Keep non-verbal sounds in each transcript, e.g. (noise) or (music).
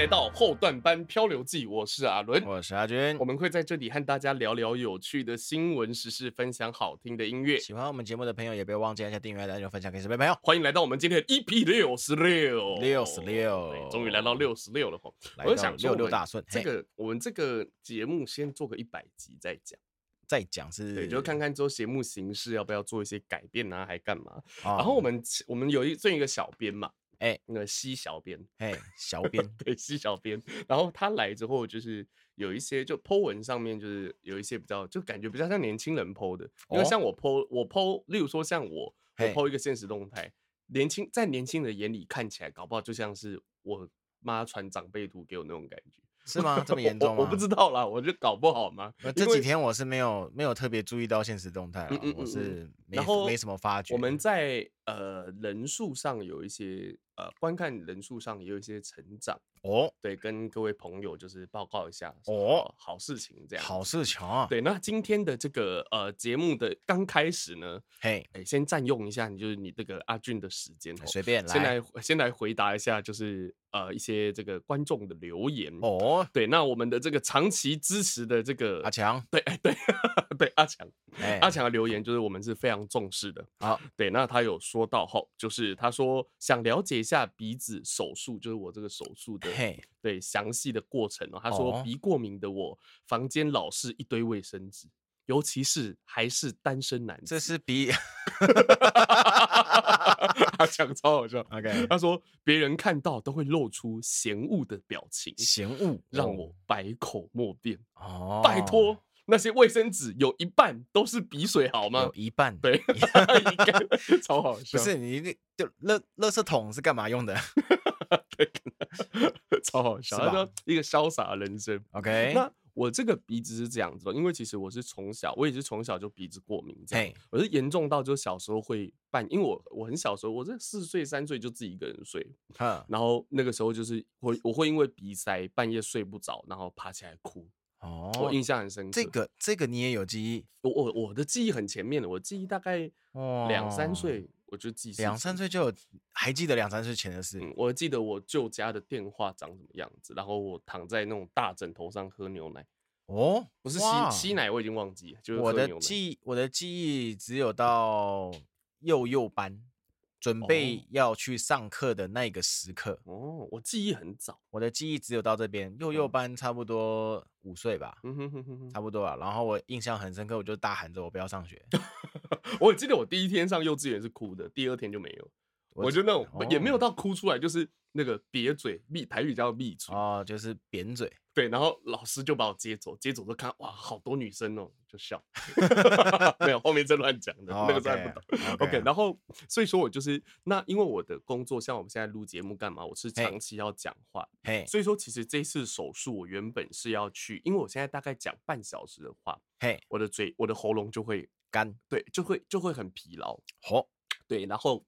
来到后段班漂流记，我是阿伦，我是阿军，我们会在这里和大家聊聊有趣的新闻时事，分享好听的音乐。喜欢我们节目的朋友，也不要忘记按下订阅，按钮分享给身边朋友。欢迎来到我们今天的 EP 六十六，六十六，终于来到六十六了哈！我想六六大顺，这个我们这个节目先做个一百集再讲，再讲是，对，就看看之后节目形式要不要做一些改变啊，还干嘛？然后我们我们有一这一个小编嘛。哎、欸，那个西小编，哎，小 (laughs) 编，对，西小编。然后他来之后，就是有一些就 po 文上面，就是有一些比较，就感觉比较像年轻人 po 的。因为像我 po，我 po，例如说像我，我 po 一个现实动态，年轻在年轻人眼里看起来，搞不好就像是我妈传长辈图给我那种感觉。是吗？这么严重吗？我，我不知道啦，我就搞不好嘛。这几天我是没有没有特别注意到现实动态，嗯嗯嗯，我是没然后没什么发觉。我们在呃人数上有一些。呃，观看人数上也有一些成长哦，对，跟各位朋友就是报告一下哦，好事情这样，好事情啊，对。那今天的这个呃节目的刚开始呢，嘿，哎，先占用一下你就是你这个阿俊的时间，随便来，先来先来回答一下，就是呃一些这个观众的留言哦，对。那我们的这个长期支持的这个阿强，对，哎，对，(laughs) 对，阿强，阿强的留言就是我们是非常重视的，好，对。那他有说到后，就是他说想了解一。下鼻子手术就是我这个手术的对详细的过程哦。他说鼻过敏的我，房间老是一堆卫生纸，尤其是还是单身男。这是鼻，(laughs) 他讲超好笑。OK，他说别人看到都会露出嫌恶的表情，嫌恶让我百口莫辩。哦，拜托。那些卫生纸有一半都是鼻水，好吗？有一半，对，(laughs) (laughs) 超好笑。不是你那就垃垃圾桶是干嘛用的？(laughs) 对，超好笑。他说一个潇洒的人生。OK，那我这个鼻子是这样子，因为其实我是从小，我也是从小就鼻子过敏，这样。我是严重到就小时候会半，因为我我很小时候，我这四岁三岁就自己一个人睡，然后那个时候就是会我会因为鼻塞半夜睡不着，然后爬起来哭。哦，我印象很深刻。这个这个你也有记忆？我我我的记忆很前面的，我记忆大概两三岁，我就记两三岁就有还记得两三岁前的事。嗯，我记得我舅家的电话长什么样子，然后我躺在那种大枕头上喝牛奶。哦，不是吸吸奶，我已经忘记了。就是我的记我的记忆只有到幼幼班。准备要去上课的那个时刻哦，我记忆很早，我的记忆只有到这边，幼幼班差不多五岁吧，差不多啊。然后我印象很深刻，我就大喊着我不要上学。(laughs) (laughs) 我记得我第一天上幼稚园是哭的，第二天就没有。我觉得那种、哦、也没有到哭出来，就是那个瘪嘴，闭台语叫闭嘴哦，就是扁嘴。对，然后老师就把我接走，接走就看哇，好多女生哦，就笑。(laughs) 没有，后面在乱讲的，哦、那个真的不懂。OK，, okay 然后所以说我就是那，因为我的工作像我们现在录节目干嘛，我是长期要讲话，所以说其实这次手术我原本是要去，因为我现在大概讲半小时的话，嘿，我的嘴我的喉咙就会干，对，就会就会很疲劳。好、哦，对，然后。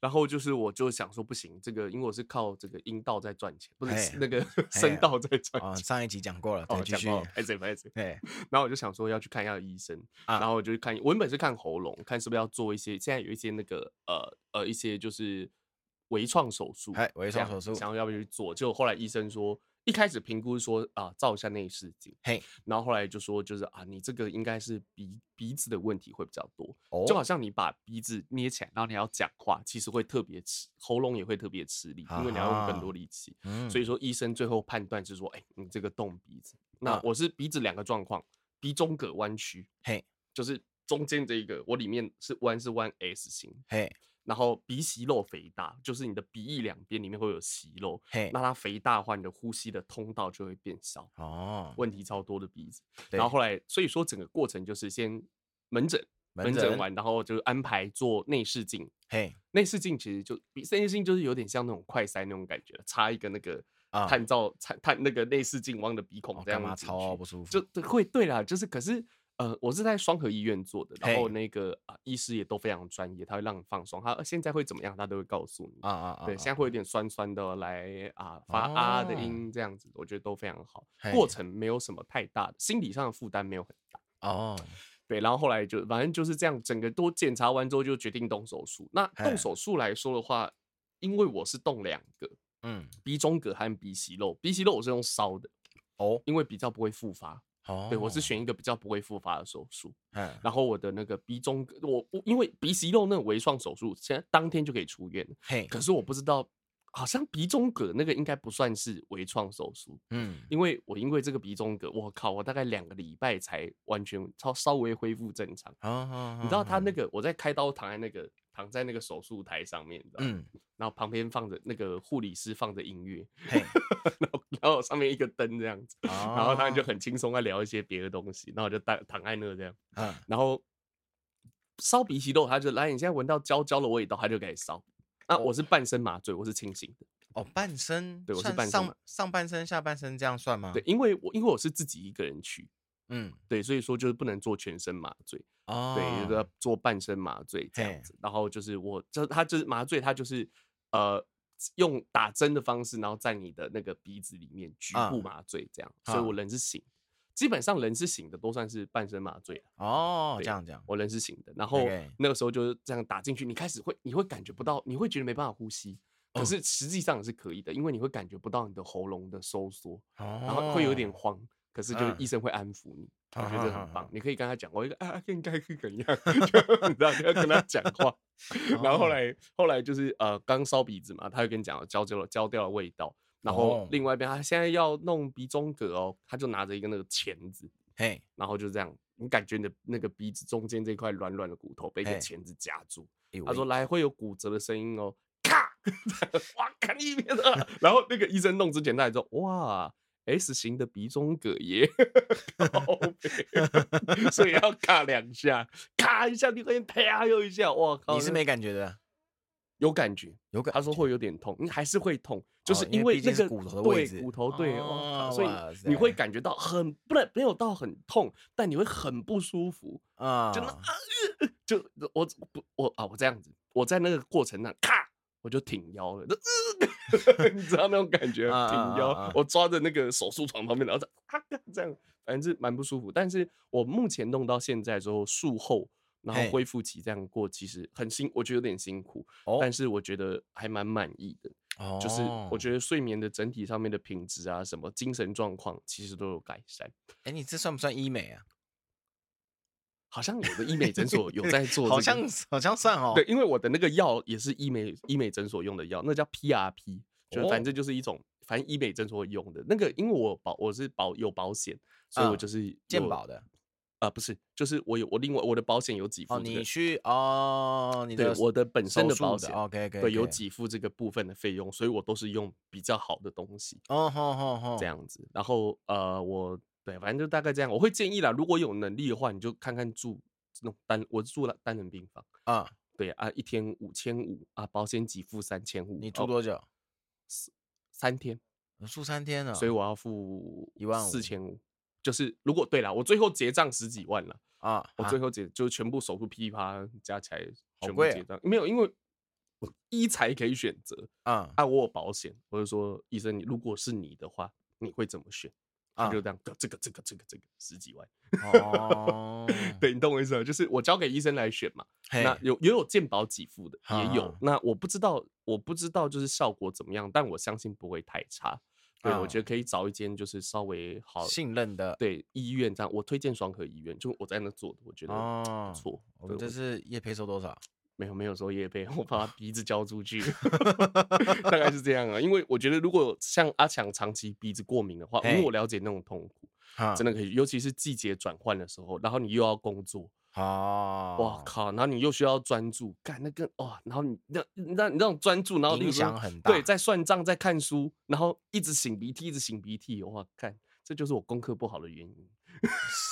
然后就是，我就想说不行，这个因为我是靠这个阴道在赚钱，不是那个 (laughs) 声道在赚钱。哦，上一集讲过了，再继续。哎，对，哎，对。然后我就想说要去看一下医生，然后我就去看，我原本是看喉咙，看是不是要做一些，现在有一些那个呃呃一些就是微创手术，哎，微创手术，想要要不要去做？就后来医生说。一开始评估说啊，照一下内视镜，嘿，然后后来就说就是啊，你这个应该是鼻鼻子的问题会比较多，哦，就好像你把鼻子捏起来，然后你要讲话，其实会特别吃，喉咙也会特别吃力，因为你要用更多力气，嗯，所以说医生最后判断是说，哎，你这个动鼻子，那我是鼻子两个状况，鼻中隔弯曲，嘿，就是中间这一个，我里面是弯是弯 S 型，嘿。然后鼻息肉肥大，就是你的鼻翼两边里面会有息肉，那它肥大的话，你的呼吸的通道就会变小，哦，问题超多的鼻子。然后后来，所以说整个过程就是先门诊，门诊完，然后就安排做内视镜，嘿，内视镜其实就比内视镜就是有点像那种快塞那种感觉，插一个那个探照探探那个内视镜往的鼻孔这样子，哦，超不舒服，就会对啦，就是可是。呃，我是在双河医院做的，然后那个啊、呃，医师也都非常专业，他会让你放松，他现在会怎么样，他都会告诉你啊啊啊。对，现在会有点酸酸的，来啊发啊的音这样子，我觉得都非常好。过程没有什么太大的，心理上的负担没有很大哦。对，然后后来就反正就是这样，整个都检查完之后就决定动手术。那动手术来说的话，因为我是动两个，嗯，鼻中隔和鼻息肉，鼻息肉我是用烧的哦，因为比较不会复发。哦，对，我是选一个比较不会复发的手术。嗯，然后我的那个鼻中隔，我我因为鼻息肉那种微创手术，现在当天就可以出院。嘿，可是我不知道。好像鼻中隔那个应该不算是微创手术，嗯，因为我因为这个鼻中隔，我靠，我大概两个礼拜才完全超稍微恢复正常。啊啊啊、你知道他那个我在开刀躺在那个躺在那个手术台上面，嗯，然后旁边放着那个护理师放着音乐，(laughs) 然后然后上面一个灯这样子，哦、然后他们就很轻松在聊一些别的东西，然后就躺躺在那这样，嗯，然后烧鼻息肉，他就来，你现在闻到焦焦的味道，他就开始烧。啊，我是半身麻醉，我是清醒的。哦，半身，对，我是半身上上半身、下半身这样算吗？对，因为我因为我是自己一个人去，嗯，对，所以说就是不能做全身麻醉，哦，对，就是做半身麻醉这样子。然后就是我，就他就是麻醉，他就是呃用打针的方式，然后在你的那个鼻子里面局部麻醉这样，啊、所以我人是醒。基本上人是醒的，都算是半身麻醉哦。这样这样，我人是醒的。然后那个时候就是这样打进去，你开始会，你会感觉不到，你会觉得没办法呼吸。可是实际上是可以的，因为你会感觉不到你的喉咙的收缩，然后会有点慌。可是就是医生会安抚你，我觉得很棒。你可以跟他讲，我一个啊，应该是怎样，就你知道你要跟他讲话。然后后来后来就是呃，刚烧鼻子嘛，他就跟你讲焦焦了焦掉了味道。然后另外一边，他现在要弄鼻中隔哦，他就拿着一个那个钳子，嘿，然后就这样，你感觉你的那个鼻子中间这块软软的骨头被一个钳子夹住。他说：“来，会有骨折的声音哦，咔，(laughs) 哇，看一边的。”然后那个医生弄之前，他还说：“哇，S 型的鼻中隔耶，(laughs) 所以要咔两下，咔一下，你会啪又一下，哇靠！你是没感觉的。”有感觉，有感。他说会有点痛，你还是会痛，就是因为那个骨头的位置，对骨头对，所以你会感觉到很不能没有到很痛，但你会很不舒服啊，就那就我不我啊我这样子，我在那个过程那咔我就挺腰了，(laughs) 你知道那种感觉，挺腰，我抓着那个手术床旁边，然后啊这样，反正是蛮不舒服。但是我目前弄到现在之后术后。然后恢复期这样过，其实很辛，我觉得有点辛苦，但是我觉得还蛮满意的。就是我觉得睡眠的整体上面的品质啊，什么精神状况，其实都有改善。哎，你这算不算医美啊？好像有的医美诊所有在 (laughs) 做，好像好像算哦。对，因为我的那个药也是医美医美诊所用的药，那叫 PRP，就反正就是一种，反正医美诊所用的那个，因为我保我是保有保险，所以我就是健保的。啊，不是，就是我有我另外我的保险有给付。你去哦，你对我的本身的保险，OK，对，有给付这个部分的费用，所以我都是用比较好的东西哦，好好好，这样子。然后呃，我对，反正就大概这样。我会建议啦，如果有能力的话，你就看看住那种单，我住了单人病房啊，对啊，一天五千五啊，保险给付三千五。你住多久？三天，我住三天了，所以我要付一万四千五。就是如果对了，我最后结账十几万了啊！我最后结就全部手术噼啪加起来全部结账，没有，因为医材可以选择啊，啊，我有保险，我就说医生，你如果是你的话，你会怎么选？他就这样，这个这个这个这个十几万哦，(laughs) 对，你懂我意思吗？就是我交给医生来选嘛，那有也有健保给付的也有，那我不知道我不知道就是效果怎么样，但我相信不会太差。对，我觉得可以找一间就是稍微好信任的对医院这样，我推荐双和医院，就我在那做的，我觉得不错。我们这是业配收多少？没有没有收叶配，(laughs) 我把他鼻子交出去，(laughs) 大概是这样啊。因为我觉得如果像阿强长期鼻子过敏的话，因为我了解那种痛苦，真的可以，尤其是季节转换的时候，然后你又要工作。哦，哇靠！然后你又需要专注，干那个哇，然后你那那你那种专注，然后影响很大。对，在算账，在看书，然后一直擤鼻涕，一直擤鼻涕，哇，看这就是我功课不好的原因。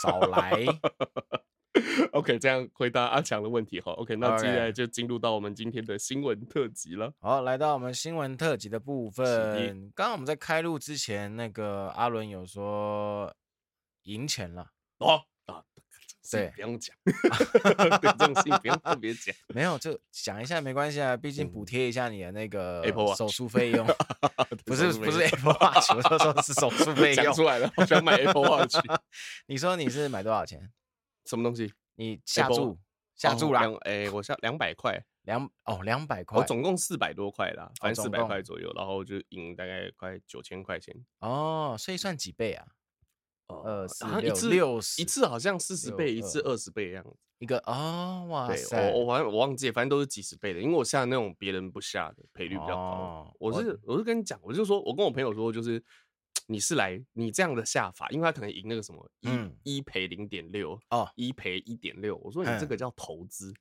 少来。(laughs) OK，这样回答阿强的问题哈。OK，那接下来就进入到我们今天的新闻特辑了。好，来到我们新闻特辑的部分。刚刚我们在开录之前，那个阿伦有说赢钱了哦。对，不用讲，(laughs) 对，这种事情不用特别讲，(laughs) 没有就讲一下没关系啊，毕竟补贴一下你的那个手术费用，不是不是 Apple Watch，我说说是手术费用。讲出来了，我想买 Apple Watch。你说你是买多少钱？什么东西？你下注下注啦？哎，我下两百块，两哦两百块，我总共四百多块啦，反正四百块左右，然后就赢大概快九千块钱。哦，所以算几倍啊？呃，好像一次六十，一次好像四十倍，一次二十倍的样子。一个哦，哇塞，我我反正我忘记，反正都是几十倍的，因为我下那种别人不下的赔率比较高。我是我是跟你讲，我就说我跟我朋友说，就是你是来你这样的下法，因为他可能赢那个什么一一赔零点六哦，一赔一点六。我说你这个叫投资。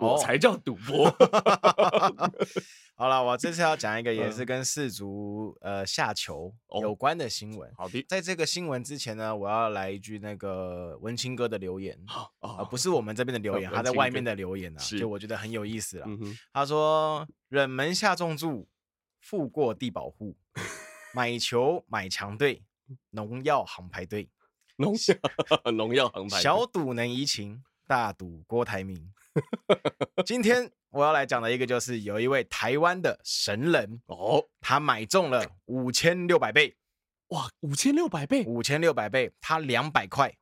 我才叫赌博。(laughs) 好了，我这次要讲一个也是跟世足呃下球有关的新闻。好的，在这个新闻之前呢，我要来一句那个文青哥的留言啊，不是我们这边的留言，他在外面的留言啊，就我觉得很有意思了。他说：“冷门下重注，富过地保户，买球买强队，农药行排队，农药 (laughs) 农药行排，小。赌能怡情，大赌郭台铭。(laughs) ”今天我要来讲的一个就是有一位台湾的神人哦，他买中了五千六百倍，哇，五千六百倍，五千六百倍，他两百块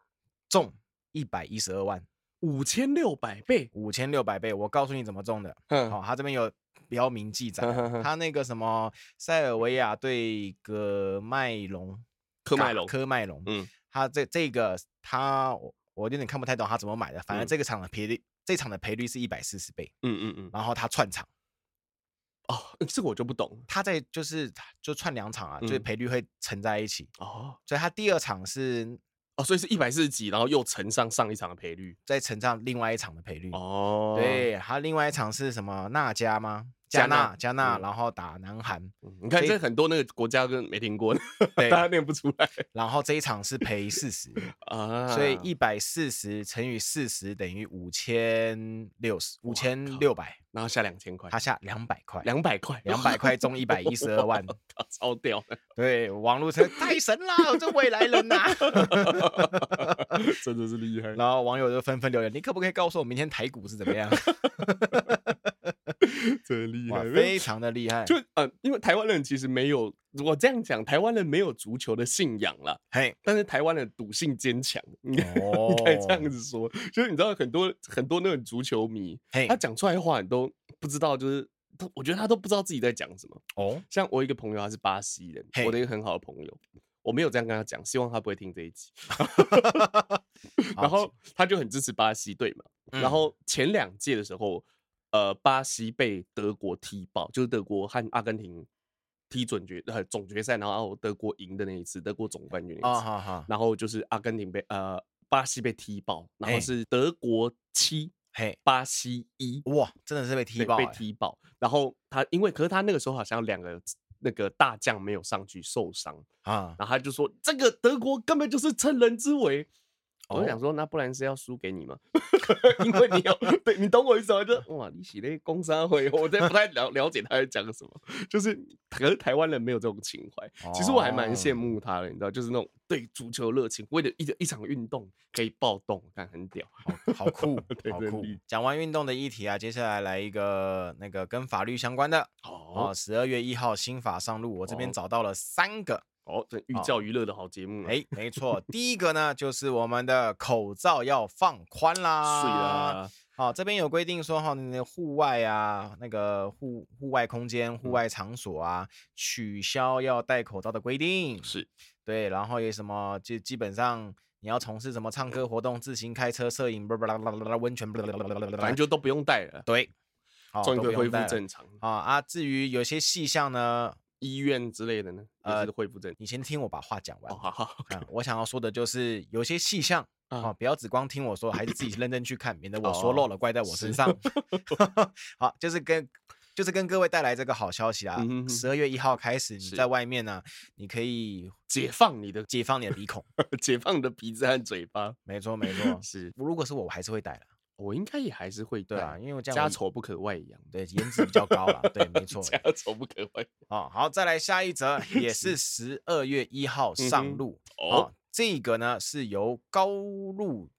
中一百一十二万，五千六百倍，五千六百倍，我告诉你怎么中的，好、他这边有标明记载，(laughs) 他那个什么塞尔维亚对格麦隆，科麦隆，科麦隆，嗯，他这这个他我有点看不太懂他怎么买的，反正这个场的赔率。这场的赔率是一百四十倍，嗯嗯嗯，然后他串场，哦，这个我就不懂，他在就是就串两场啊，所以赔率会乘在一起，哦，所以他第二场是，哦，所以是一百四十几，然后又乘上上一场的赔率，再乘上另外一场的赔率，哦，对，他另外一场是什么那家吗？加纳，加纳，然后打南韩。你看，这很多那个国家跟没听过，(laughs) 大家念不出来。(laughs) 然后这一场是赔四十 (laughs) 啊，所以一百四十乘以四十等于五千六十五千六百，然后下两千块，他下两百块，两百块，两百块中一百一十二万，超屌！对，网络车太神了，这未来人呐，真的是厉害。然后网友就纷纷留言：你可不可以告诉我明天台股是怎么样？真厉害，非常的厉害。就呃，因为台湾人其实没有，我这样讲，台湾人没有足球的信仰啦。嘿，但是台湾人赌性坚强，你可以这样子说。就是你知道很多很多那种足球迷，他讲出来的话你都不知道，就是他，我觉得他都不知道自己在讲什么。哦，像我一个朋友，他是巴西人，我的一个很好的朋友，我没有这样跟他讲，希望他不会听这一集。(laughs) (laughs) 然后他就很支持巴西队嘛。然后前两届的时候。呃，巴西被德国踢爆，就是德国和阿根廷踢准决呃总决赛，然后德国赢的那一次，德国总冠军那一次。Oh, 然后就是阿根廷被呃巴西被踢爆，然后是德国七嘿巴西一，哇，真的是被踢爆，被踢爆。然后他因为可是他那个时候好像两个那个大将没有上去受伤啊，然后他就说这个德国根本就是趁人之危。我就想说，那不然是要输给你吗？(laughs) 因为你有对你懂我意思吗？就哇，你写的工商会，我真不太了了解他在讲什么。就是可是台湾人没有这种情怀，其实我还蛮羡慕他的，你知道，就是那种对足球热情，为了一一场运动可以暴动，看很屌，好酷，好酷。(laughs) 讲完运动的议题啊，接下来来一个那个跟法律相关的哦。十二月一号新法上路，我这边找到了三个。哦，这寓教于乐的好节目哎，没错，第一个呢就是我们的口罩要放宽啦。是啊，好，这边有规定说哈，那户外啊，那个户户外空间、户外场所啊，取消要戴口罩的规定。是，对，然后有什么就基本上你要从事什么唱歌活动、自行开车、摄影、不不啦啦啦温泉，反正就都不用戴了。对，终于可以恢复正常。啊啊，至于有些细项呢。医院之类的呢，呃，恢复正常。你先听我把话讲完。好好，我想要说的就是有些细项啊，不要只光听我说，还是自己认真去看，免得我说漏了怪在我身上。(laughs) 好，就是跟就是跟各位带来这个好消息啊！十二月一号开始，你在外面呢，你可以解放你的解放你的鼻孔，(laughs) 解放你的鼻子和嘴巴。没错没错，是。如果是我，我还是会戴的。我应该也还是会对啊，因为我这样家丑不可外扬，对，颜值比较高啦。对，没 (laughs) 错，家丑不可外扬。哦，好，再来下一则，(laughs) 也是十二月一号上路哦。这个呢是由高路，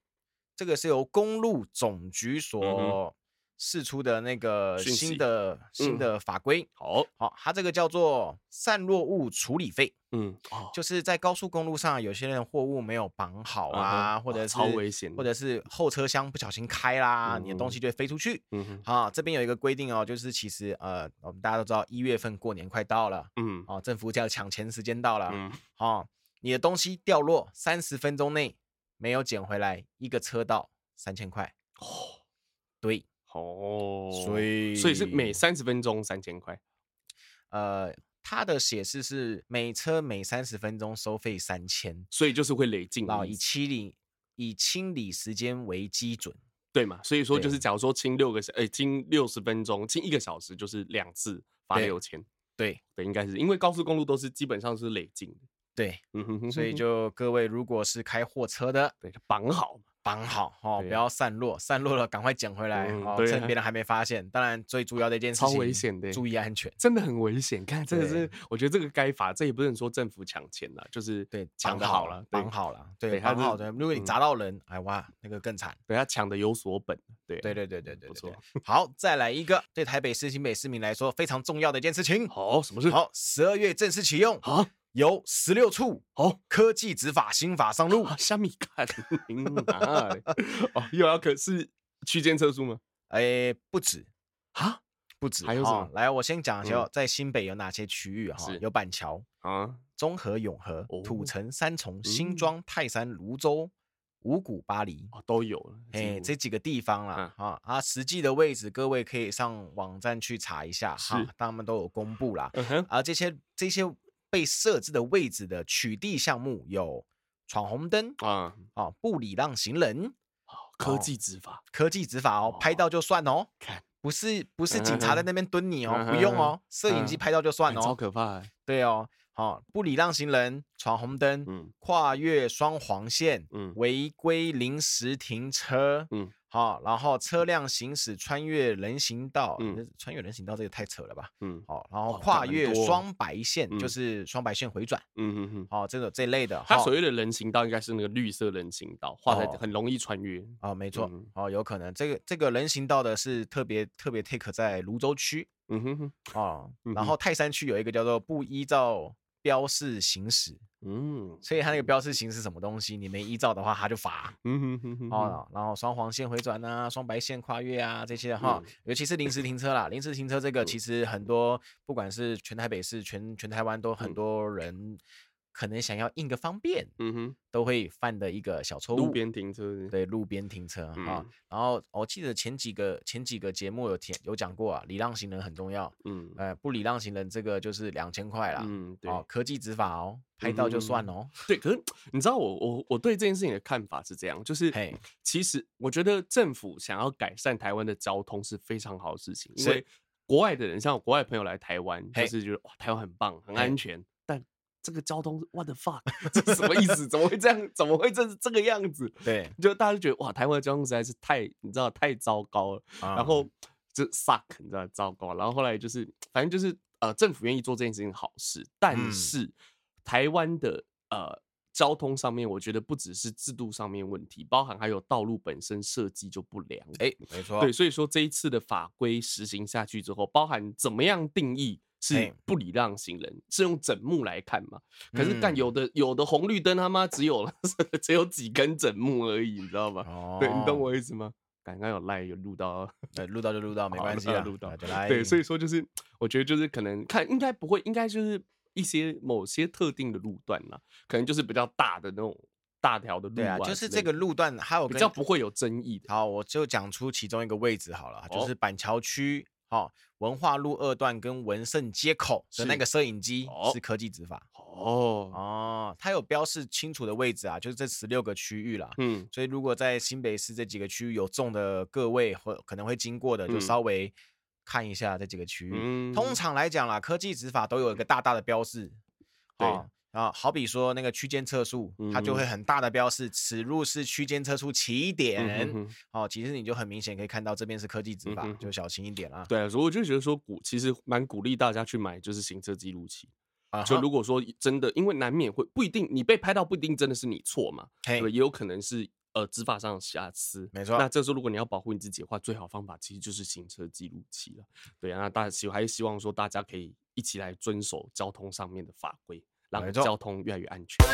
这个是由公路总局所释出的那个新的新的法规，嗯、好。好，它这个叫做散落物处理费，嗯，就。是在高速公路上，有些人货物没有绑好啊，嗯、或者是超危险，或者是后车厢不小心开啦，嗯、你的东西就会飞出去。嗯哼，啊，这边有一个规定哦，就是其实呃，我们大家都知道一月份过年快到了，嗯，哦，政府叫抢钱时间到了，嗯，好，你的东西掉落三十分钟内没有捡回来，一个车道三千块。哦，对。哦，所以所以是每三十分钟三千块，呃，它的显示是每车每三十分钟收费三千，所以就是会累进，然后以清理以清理时间为基准，对嘛？所以说就是假如说清六个小，哎，清六十分钟，清一个小时就是两次罚六千，对。对，应该是因为高速公路都是基本上是累进的，对，嗯哼哼，所以就各位如果是开货车的，对，绑好。绑好哦，不要散落，散落了赶快捡回来哦，趁别人还没发现。当然，最主要的一件事情，超危险的，注意安全，真的很危险。看，这个是我觉得这个该罚，这也不能说政府抢钱了，就是对绑好了，绑好了，对，绑好的。如果你砸到人，哎哇，那个更惨。对，他抢的有所本，对，对对对对对，不错。好，再来一个，对台北市、新北市民来说非常重要的一件事情。好，什么事？好，十二月正式启用。好。有十六处哦，科技执法新法上路。虾米看？(laughs) 哦，又要可是区间测速吗？哎，不止啊，不止。还有什么？来，我先讲一下，在新北有哪些区域哈？有板桥啊，中和、永和、土城、三重、新庄、泰山、芦洲、五股、八里都有。哎，这几个地方啦，啊啊，实际的位置各位可以上网站去查一下哈，他们都有公布啦。啊，这些这些。被设置的位置的取缔项目有闯红灯啊。啊，不礼让行人，科技执法，科技执法哦，拍到就算哦，看不是不是警察在那边蹲你哦，不用哦，摄影机拍到就算哦，超可怕，对哦，好，不礼让行人，闯红灯，嗯，跨越双黄线，嗯，违规临时停车，嗯。好，然后车辆行驶穿越人行道，嗯，穿越人行道这个太扯了吧，嗯，好，然后跨越双白线，就是双白线回转，嗯嗯嗯，好，这个这类的，它所谓的人行道应该是那个绿色人行道，画的很容易穿越，啊，没。错，哦，有可能这个这个人行道的是特别特别 take 在泸州区，嗯哼哼，啊，然后泰山区有一个叫做不依照标示行驶。嗯，所以它那个标示行驶什么东西？你没依照的话，它就罚。嗯哼哼哼。哦，然后双黄线回转啊，双白线跨越啊，这些哈，尤其是临时停车啦，临时停车这个其实很多，不管是全台北市、全全台湾都很多人。可能想要印个方便，嗯哼，都会犯的一个小错误。路边停车，对，路边停车哈。然后我记得前几个前几个节目有提有讲过啊，礼让行人很重要。嗯，呃，不礼让行人这个就是两千块啦。嗯，对。哦科技执法哦，拍到就算哦。对，可是你知道我我我对这件事情的看法是这样，就是其实我觉得政府想要改善台湾的交通是非常好的事情，因为国外的人像我国外朋友来台湾，就是觉得哇，台湾很棒，很安全。这个交通，what the fuck，(laughs) 这是什么意思？怎么会这样？怎么会这是这个样子？对，就大家就觉得哇，台湾的交通实在是太，你知道太糟糕了。嗯、然后就 suck，你知道糟糕。然后后来就是，反正就是呃，政府愿意做这件事情好事，但是、嗯、台湾的呃交通上面，我觉得不只是制度上面问题，包含还有道路本身设计就不良。哎，没错。对，所以说这一次的法规实行下去之后，包含怎么样定义。是不礼让行人，是用整木来看嘛？可是干有的有的红绿灯他妈只有 (laughs) 只有几根整木而已，你知道吗？哦，对，你懂我意思吗？刚刚有赖有录到，对，录到就录到，(laughs) 没关系啊，录到就来。对，所以说就是我觉得就是可能看应该不会，应该就是一些某些特定的路段啦，可能就是比较大的那种大条的路啊，就是这个路段还有比较不会有争议的。好，我就讲出其中一个位置好了，就是板桥区。好，文化路二段跟文盛街口的那个摄影机是科技执法哦哦，它有标示清楚的位置啊，就是这十六个区域啦。嗯，所以如果在新北市这几个区域有中的各位或可能会经过的，就稍微看一下这几个区域。嗯，通常来讲啦，科技执法都有一个大大的标示。对。啊，好比说那个区间测速，它就会很大的标示，此路是区间测速起点。哦，其实你就很明显可以看到这边是科技执法，就小心一点啦。对，所以我就觉得说鼓其实蛮鼓励大家去买，就是行车记录器。就如果说真的，因为难免会不一定你被拍到，不一定真的是你错嘛，对，也有可能是呃执法上的瑕疵。没错。那这时候如果你要保护你自己的话，最好方法其实就是行车记录器了。对啊，那大家希还是希望说大家可以一起来遵守交通上面的法规，让交通越来越安全。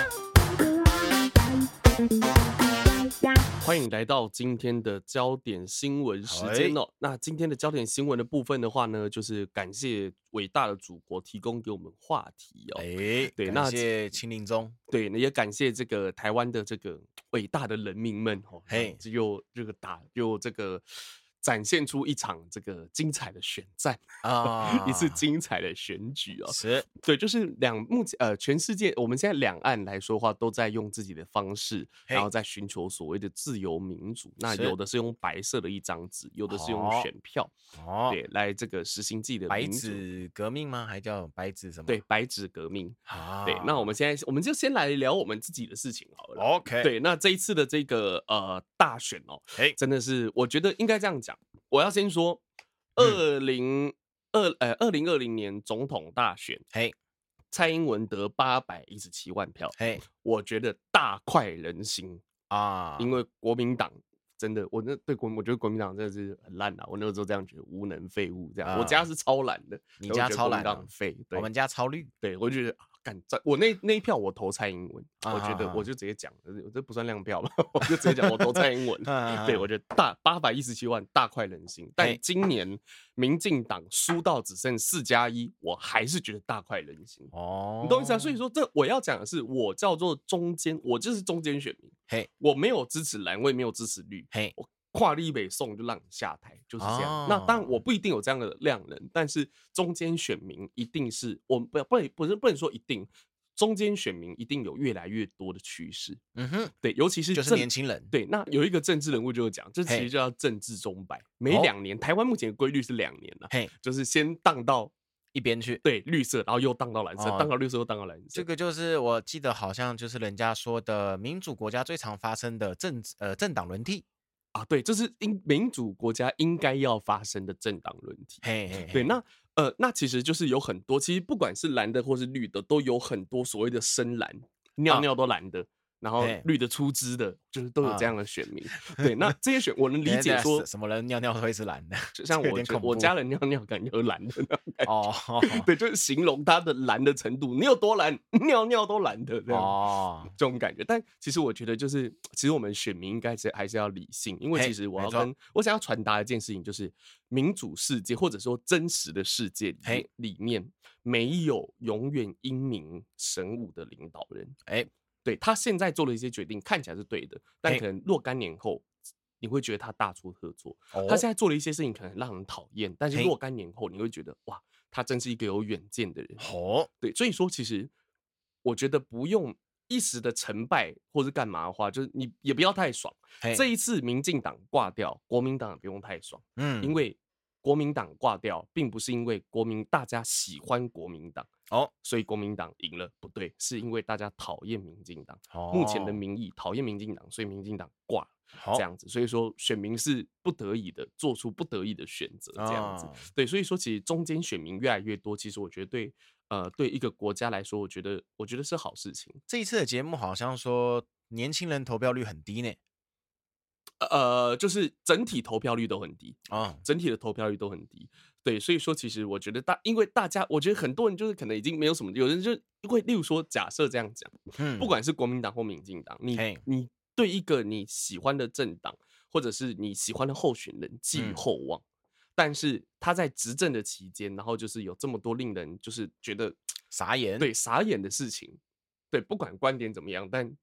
欢迎来到今天的焦点新闻时间哦。欸、那今天的焦点新闻的部分的话呢，就是感谢伟大的祖国提供给我们话题哦。哎、欸，对，感谢秦林宗，对，也感谢这个台湾的这个伟大的人民们哦。嘿，只有这个打，有这个。展现出一场这个精彩的选战啊，(laughs) 一次精彩的选举哦。是，对，就是两目前呃，全世界我们现在两岸来说的话，都在用自己的方式，然后在寻求所谓的自由民主。那有的是用白色的一张纸，有的是用选票，哦，对，来这个实行自己的白纸革命吗？还叫白纸什么？对，白纸革命。啊，对，那我们现在我们就先来聊我们自己的事情好了。OK，对，那这一次的这个呃大选哦，哎，真的是我觉得应该这样讲。我要先说，二零二呃二零二零年总统大选，嘿，蔡英文得八百一十七万票，嘿，我觉得大快人心。啊，因为国民党真的，我那对国，我觉得国民党真的是很烂啊，我那个时候这样觉得，无能废物这样，我家是超懒的，你家超蓝，废，我们家超绿，对我觉得。敢在我那那一票我投蔡英文，我觉得我就直接讲，我这不算亮票吧，我就直接讲我投蔡英文。对，我觉得大八百一十七万大快人心，但今年民进党输到只剩四加一，我还是觉得大快人心。哦，你懂意思啊？所以说这我要讲的是，我叫做中间，我就是中间选民。嘿，我没有支持蓝，我也没有支持绿。嘿。跨立北送就让你下台，就是这样。哦、那当然我不一定有这样的量能，但是中间选民一定是我们不要不能不是不能说一定，中间选民一定有越来越多的趋势。嗯哼，对，尤其是就是年轻人。对，那有一个政治人物就讲，这其实就叫政治钟摆，每两年，哦、台湾目前的规律是两年了，嘿，就是先荡到一边去，对，绿色，然后又荡到蓝色，荡、哦、到绿色又荡到蓝色。这个就是我记得好像就是人家说的民主国家最常发生的政治呃政党轮替。啊，对，这是应民主国家应该要发生的政党轮替。嘿嘿嘿对，那呃，那其实就是有很多，其实不管是蓝的或是绿的，都有很多所谓的深蓝，尿尿都蓝的。啊然后绿的出资的，就是都有这样的选民。对，那这些选我能理 (laughs) 解说什么人尿尿会是蓝的，(laughs) 就像我我家人尿尿感觉是蓝的哦。(laughs) 对，就是形容他的蓝的程度，你有多蓝，尿尿都蓝的这样哦，这种感觉。但其实我觉得，就是其实我们选民应该是还是要理性，因为其实我要跟我想要传达一件事情，就是民主世界或者说真实的世界里里面没有永远英明神武的领导人。哎。对，他现在做了一些决定，看起来是对的，但可能若干年后，你会觉得他大错特错。哦、他现在做了一些事情，可能让人讨厌，但是若干年后，你会觉得哇，他真是一个有远见的人。哦，对，所以说其实我觉得不用一时的成败或是干嘛的话，就是你也不要太爽。这一次民进党挂掉，国民党也不用太爽。嗯，因为。国民党挂掉，并不是因为国民大家喜欢国民党哦，所以国民党赢了，不对，是因为大家讨厌民进党。哦，目前的民意讨厌民进党，所以民进党挂了，这样子。所以说选民是不得已的，做出不得已的选择，这样子。对，所以说其实中间选民越来越多，其实我觉得对，呃，对一个国家来说，我觉得我觉得是好事情。这一次的节目好像说年轻人投票率很低呢。呃，就是整体投票率都很低啊，整体的投票率都很低。对，所以说其实我觉得大，因为大家，我觉得很多人就是可能已经没有什么，有人就会，例如说，假设这样讲，嗯，不管是国民党或民进党，你你对一个你喜欢的政党或者是你喜欢的候选人寄予厚望，但是他在执政的期间，然后就是有这么多令人就是觉得傻眼，对傻眼的事情，对，不管观点怎么样，但。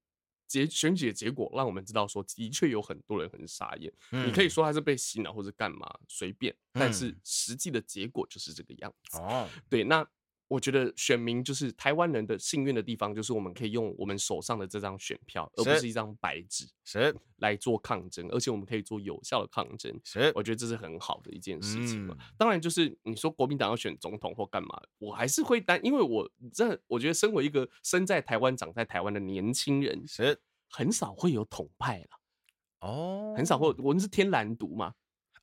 结选举的结果让我们知道，说的确有很多人很傻眼。嗯、你可以说他是被洗脑或者干嘛随便，但是实际的结果就是这个样子。哦，对，那。我觉得选民就是台湾人的幸运的地方，就是我们可以用我们手上的这张选票，而不是一张白纸，是来做抗争，而且我们可以做有效的抗争。是，我觉得这是很好的一件事情嘛。当然，就是你说国民党要选总统或干嘛，我还是会担，因为我这我觉得身为一个生在台湾、长在台湾的年轻人，是很少会有统派了。哦，很少会，我们是天蓝独嘛。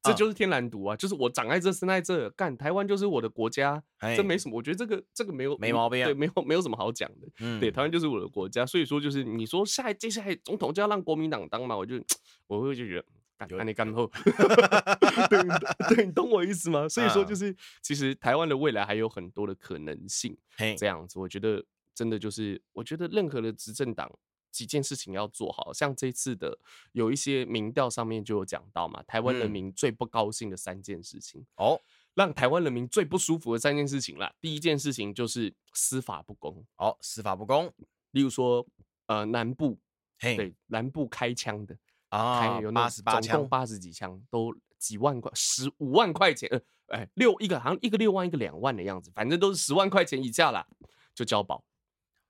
这就是天然毒啊，就是我长在这生在这，干台湾就是我的国家，这没什么，我觉得这个这个没有没毛病，对，没有没有什么好讲的，嗯，对，台湾就是我的国家，所以说就是你说下一接下来总统就要让国民党当嘛，我就我会就觉得。干你干后，(laughs) 对对，你懂我意思吗？所以说就是，其实台湾的未来还有很多的可能性。这样子，我觉得真的就是，我觉得任何的执政党几件事情要做好，像这次的有一些民调上面就有讲到嘛，台湾人民最不高兴的三件事情。哦，让台湾人民最不舒服的三件事情啦。第一件事情就是司法不公，哦，司法不公，例如说呃南部，对南部开枪的。啊，有那总共八十几枪，都几万块，十五万块钱，呃，哎，六一个好像一个六万，一个两万的样子，反正都是十万块钱以下啦，就交保，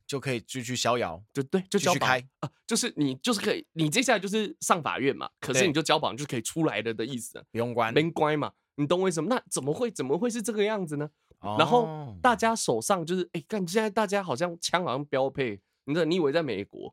就可以继续逍遥，就对，就交保开啊，就是你就是可以，你接下来就是上法院嘛，可是你就交保，就是可以出来了的意思，不用关，没关嘛，你懂我意思吗？那怎么会怎么会是这个样子呢？然后大家手上就是，哎，看现在大家好像枪好像标配，你知道，你以为在美国？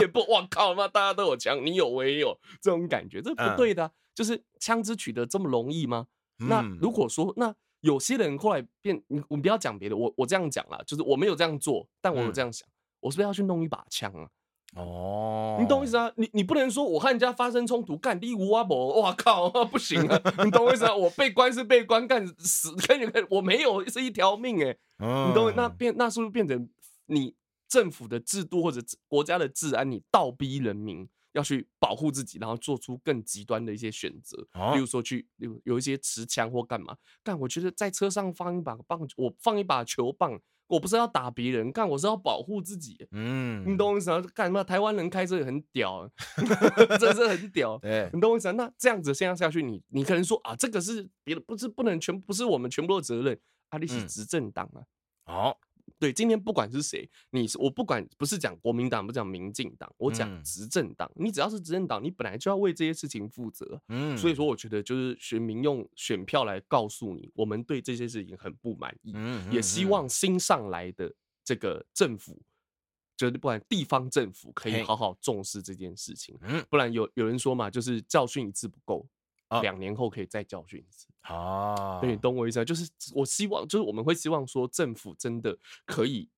也不，我靠，那大家都有枪，你有我也有，这种感觉，这不对的、就是枪支取得这么容易吗？嗯、那如果说，那有些人后来变，你我们不要讲别的，我我这样讲啦，就是我没有这样做，但我有这样想，嗯、我是不是要去弄一把枪啊？哦，你懂我意思啊？你你不能说我和人家发生冲突，干你无阿伯，哇靠，(laughs) 不行啊！你懂我意思啊？我被关是被关，干死跟你我没有是一条命哎、欸，嗯、你懂？那变那是不是变成你？政府的制度或者国家的治安，你倒逼人民要去保护自己，然后做出更极端的一些选择，哦、例如说去有有一些持枪或干嘛。但，我觉得在车上放一把棒，我放一把球棒，我不是要打别人，干，我是要保护自己。嗯，你懂我意思吗？干什么？台湾人开车也很屌，(laughs) 真是很屌。(laughs) 对，你懂我意思吗？那这样子现在下去，你你可能说啊，这个是别的，不是不能全不是我们全部的责任。阿里是执政党啊，好、嗯。对，今天不管是谁，你是我不管，不是讲国民党，不讲民进党，我讲执政党。嗯、你只要是执政党，你本来就要为这些事情负责。嗯，所以说我觉得就是选民用选票来告诉你，我们对这些事情很不满意，嗯嗯嗯、也希望新上来的这个政府，就是不管地方政府可以好好重视这件事情。嗯，不然有有人说嘛，就是教训一次不够。两年后可以再教训一次啊！对，你懂我意思吗？就是我希望，就是我们会希望说，政府真的可以，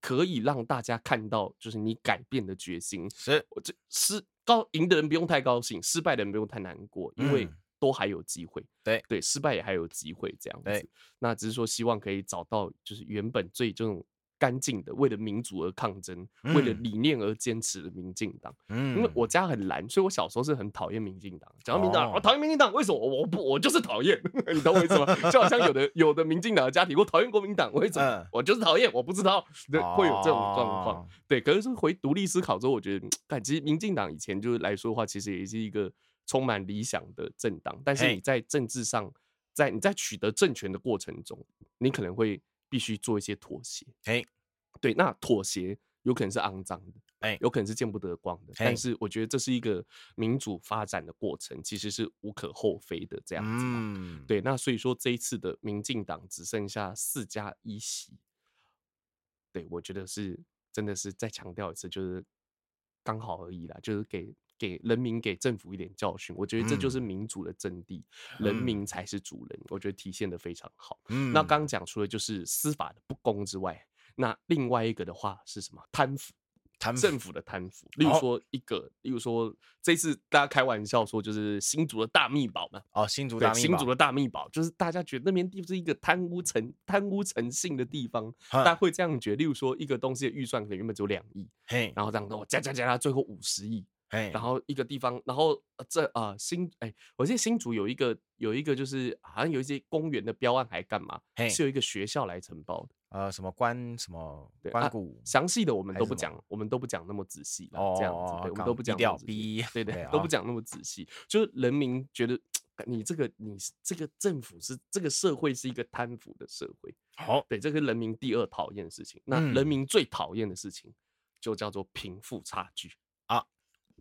可以让大家看到，就是你改变的决心。是，我这失高赢的人不用太高兴，失败的人不用太难过，因为都还有机会。对对，失败也还有机会，这样子。那只是说，希望可以找到，就是原本最这种。干净的，为了民主而抗争，为了理念而坚持的民进党。嗯，因为我家很蓝，所以我小时候是很讨厌民进党。讲到民进党，我讨厌民进党，为什么？我不，我就是讨厌。(laughs) 你懂我意思吗？就好像有的有的民进党的家庭，我讨厌国民党，为什么？我就是讨厌，我不知道会有这种状况。对，可是回独立思考之后，我觉得，但其实民进党以前就是来说的话，其实也是一个充满理想的政党。但是你在政治上，在你在取得政权的过程中，你可能会必须做一些妥协。嘿。对，那妥协有可能是肮脏的，哎，有可能是见不得光的。但是我觉得这是一个民主发展的过程，其实是无可厚非的这样子。嗯，对，那所以说这一次的民进党只剩下四加一席，对，我觉得是真的是再强调一次，就是刚好而已啦，就是给给人民给政府一点教训。我觉得这就是民主的真谛，人民才是主人。我觉得体现的非常好。嗯，那刚刚讲除了就是司法的不公之外。那另外一个的话是什么？贪腐，贪政府的贪腐。例如说一个，哦、例如说这次大家开玩笑说，就是新竹的大秘宝嘛。哦，新竹大新竹的大秘宝，就是大家觉得那边地是一个贪污成贪污成性的地方，大家会这样觉得。例如说一个东西的预算可能原本只有两亿，嘿，然后这样跟我加加加加，最后五十亿。Hey, 然后一个地方，然后这啊、呃、新哎，我记得新竹有一个有一个就是好像有一些公园的标案还干嘛是有一个学校来承包的，呃，什么关什么关谷，详细的我们都不讲，我们都不讲那么仔细了，这样子，对，我们都不讲那么仔细，对对，都不讲那么仔细，就是人民觉得你这个你这个政府是这个社会是一个贪腐的社会，好，对，这是人民第二讨厌的事情，那人民最讨厌的事情就叫做贫富差距啊。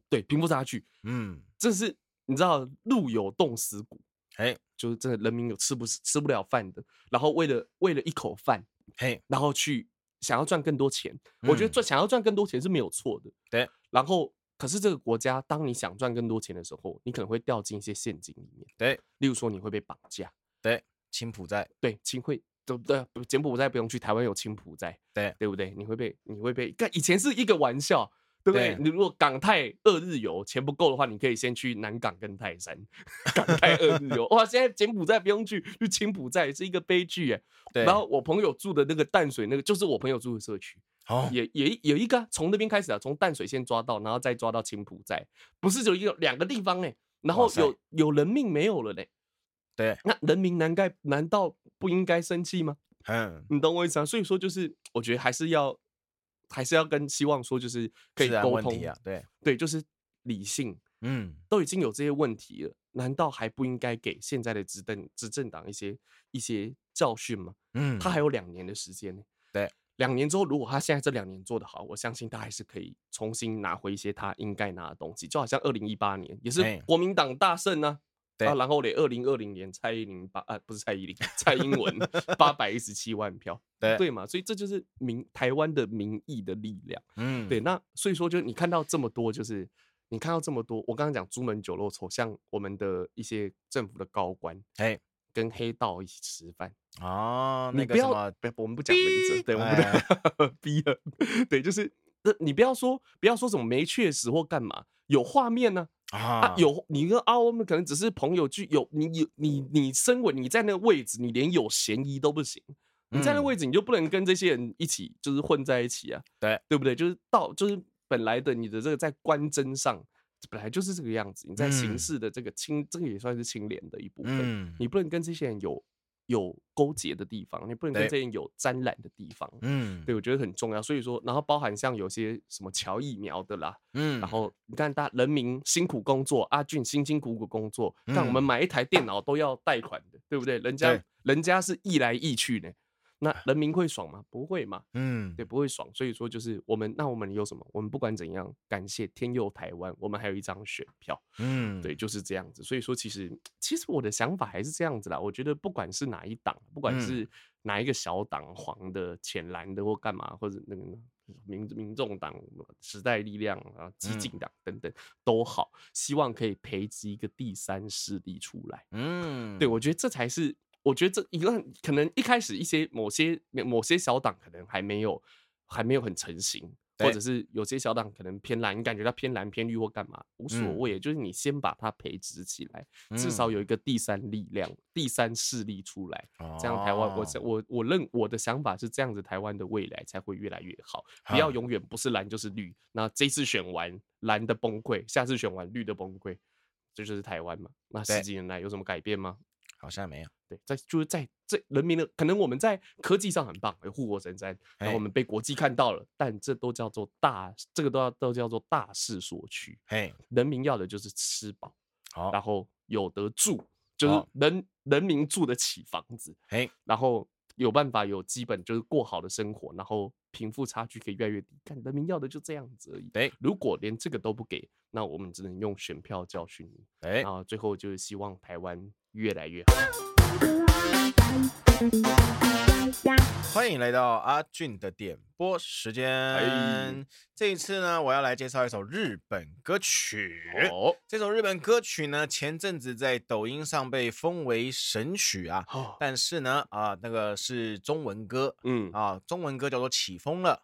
对，贫富差距，嗯，这是你知道，路有冻死骨，哎，就是这人民有吃不吃不了饭的，然后为了为了一口饭，嘿，然后去想要赚更多钱，我觉得赚想要赚更多钱是没有错的，对，然后。可是这个国家，当你想赚更多钱的时候，你可能会掉进一些陷阱里面。对，例如说你会被绑架。对，青埔寨。对，亲会对不对？柬埔寨不用去，台湾有青埔寨。对，对不对？你会被你会被，以前是一个玩笑。对不对？你如果港泰二日游钱不够的话，你可以先去南港跟泰山。(laughs) 港泰二日游哇，现在柬埔寨不用去，去柬埔寨是一个悲剧哎。对。然后我朋友住的那个淡水那个，就是我朋友住的社区，哦，也也有一个从那边开始啊，从淡水先抓到，然后再抓到青浦寨，不是就一个两个地方哎。然后有有人命没有了嘞。对。那人民难该难道不应该生气吗？嗯，你懂我意思啊？所以说就是，我觉得还是要。还是要跟希望说，就是可以沟通啊，对。对，就是理性，嗯，都已经有这些问题了，难道还不应该给现在的执政执政党一些一些教训吗？嗯，他还有两年的时间呢，对，两年之后，如果他现在这两年做得好，我相信他还是可以重新拿回一些他应该拿的东西，就好像二零一八年也是国民党大胜呢。对啊，然后嘞，二零二零年蔡依林八啊，不是蔡依林，蔡英文 (laughs) 八百一十七万票，对对嘛，所以这就是民台湾的民意的力量，嗯，对，那所以说，就你看到这么多，就是你看到这么多，我刚刚讲朱门酒肉臭，像我们的一些政府的高官，哎，跟黑道一起吃饭哦，你不要，不要，我们不讲名字，对，我们不 (laughs) 逼了，对，就是，你不要说，不要说什么没确实或干嘛，有画面呢。啊，有你跟阿欧们可能只是朋友，聚有你有你你身为你在那个位置，你连有嫌疑都不行。你在那个位置，你就不能跟这些人一起就是混在一起啊？对对不对？就是到就是本来的你的这个在官箴上本来就是这个样子，你在形式的这个清这个也算是清廉的一部分，你不能跟这些人有。有勾结的地方，你不能跟这些人有沾染的地方，嗯，对，我觉得很重要。所以说，然后包含像有些什么乔疫苗的啦，嗯，然后你看大人民辛苦工作，阿俊辛辛苦苦工作，但我们买一台电脑都要贷款的，对不对？人家人家是易来易去的。那人民会爽吗？不会嘛，嗯，对，不会爽。所以说，就是我们，那我们有什么？我们不管怎样，感谢天佑台湾，我们还有一张选票，嗯，对，就是这样子。所以说，其实，其实我的想法还是这样子啦。我觉得，不管是哪一党，不管是哪一个小党，黄的、浅蓝的或干嘛，或者那个民民众党、时代力量啊、激进党等等都好，希望可以培植一个第三势力出来。嗯，对，我觉得这才是。我觉得这一个可能一开始一些某些某些小党可能还没有还没有很成型，或者是有些小党可能偏蓝，你感觉它偏蓝偏绿或干嘛无所谓，就是你先把它培植起来，至少有一个第三力量、第三势力出来，这样台湾我我我认我的想法是这样子，台湾的未来才会越来越好，不要永远不是蓝就是绿，那这次选完蓝的崩溃，下次选完绿的崩溃，这就是台湾嘛？那十几年来有什么改变吗？好像没有，对，在就是在这人民的可能我们在科技上很棒，有护国神山，然后我们被国际看到了，但这都叫做大，这个都要都叫做大势所趋。嘿，人民要的就是吃饱，好，然后有得住，就是人人民住得起房子，嘿，然后有办法有基本就是过好的生活，然后贫富差距可以越来越低。看人民要的就这样子而已。对，如果连这个都不给，那我们只能用选票教训你。哎，然后最后就是希望台湾。越来越好。欢迎来到阿俊的点播时间。哎、这一次呢，我要来介绍一首日本歌曲。哦，这首日本歌曲呢，前阵子在抖音上被封为神曲啊。哦、但是呢，啊，那个是中文歌。嗯，啊，中文歌叫做《起风了》。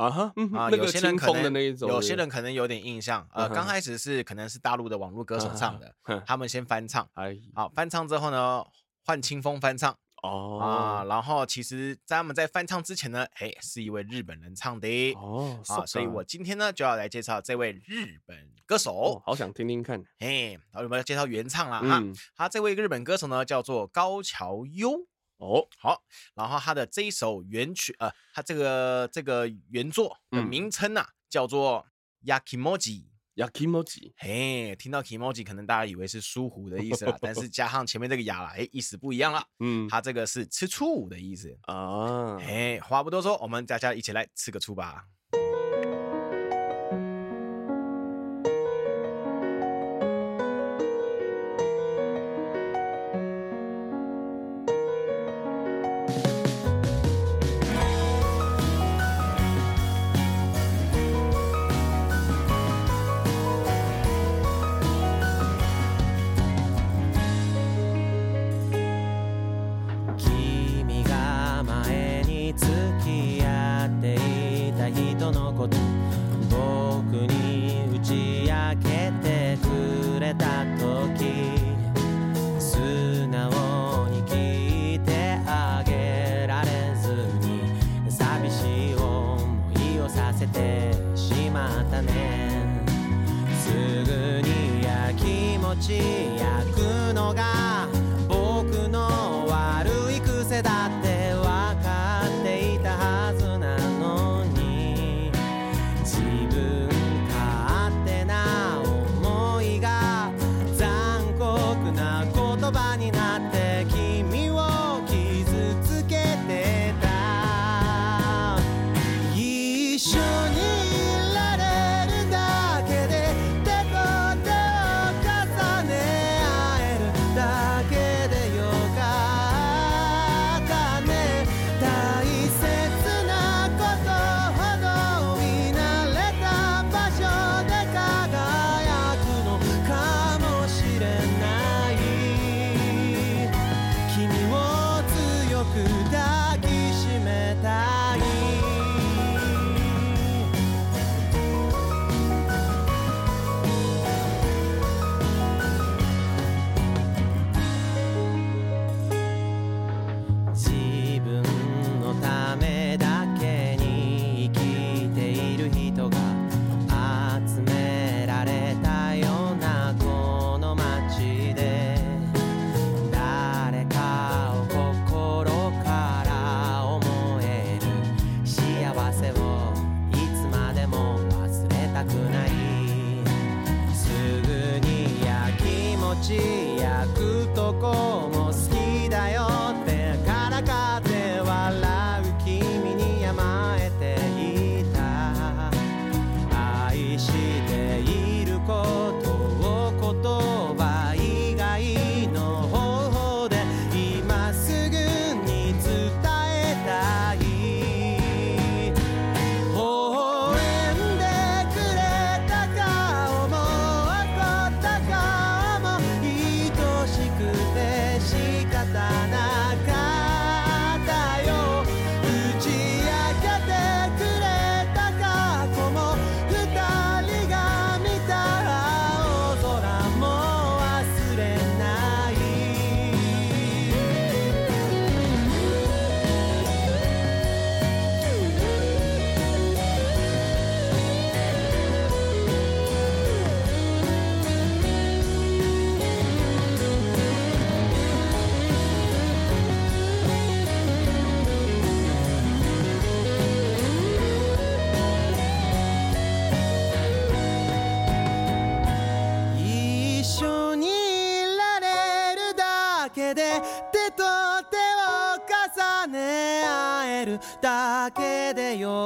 啊哈，啊，有些人可能有些人可能有点印象，呃，刚开始是可能是大陆的网络歌手唱的，他们先翻唱，好，翻唱之后呢，换清风翻唱，哦，啊，然后其实在他们在翻唱之前呢，哎，是一位日本人唱的，哦，啊，所以我今天呢就要来介绍这位日本歌手，好想听听看，哎，好，我们要介绍原唱了哈，他这位日本歌手呢叫做高桥优。哦，好，然后他的这一首原曲，呃，他这个这个原作的名称呐、啊，嗯、叫做 Yakimoji，Yakimoji，嘿，听到 Kimoji 可能大家以为是舒服的意思啦，但是加上前面这个雅啦，哎，意思不一样了，(laughs) 嗯，他这个是吃醋的意思。啊，嘿，话不多说，我们大家一起来吃个醋吧。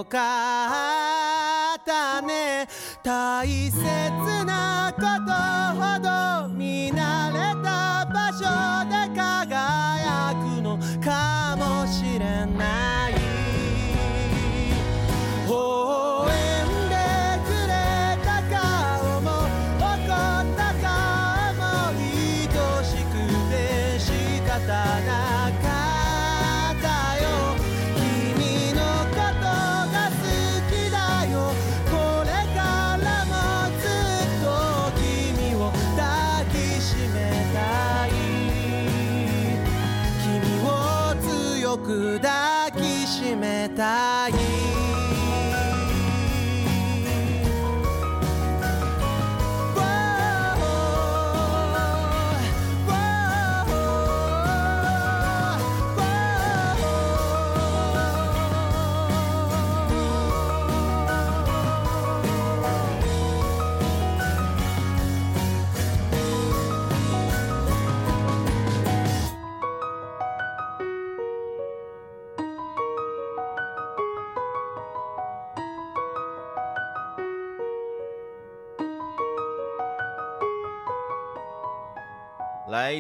かったね大切。抱きしめたい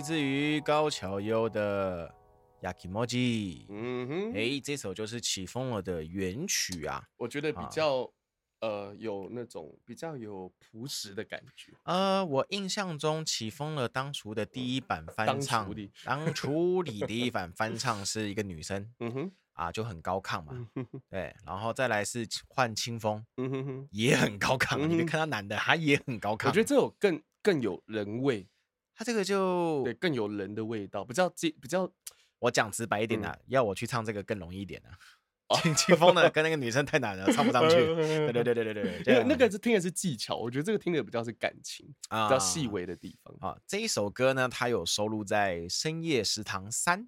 自于高桥优的《Yakimoji》，嗯哼，哎，这首就是起风了的原曲啊。我觉得比较、啊、呃有那种比较有朴实的感觉。呃，我印象中起风了当初的第一版翻唱，当初的第一版翻唱是一个女生，嗯哼，啊就很高亢嘛，嗯、对，然后再来是换清风，嗯哼哼，也很高亢。嗯、你别看他男的，他也很高亢。我觉得这首更更有人味。他这个就对更有人的味道，比较比较，我讲直白一点啊，嗯、要我去唱这个更容易一点啊。(laughs) 清清风的跟那个女生太难了，唱不上去。对对对对对对，那那个是听的是技巧，我觉得这个听的比较是感情，比较细微的地方啊。这一首歌呢，它有收录在《深夜食堂三》。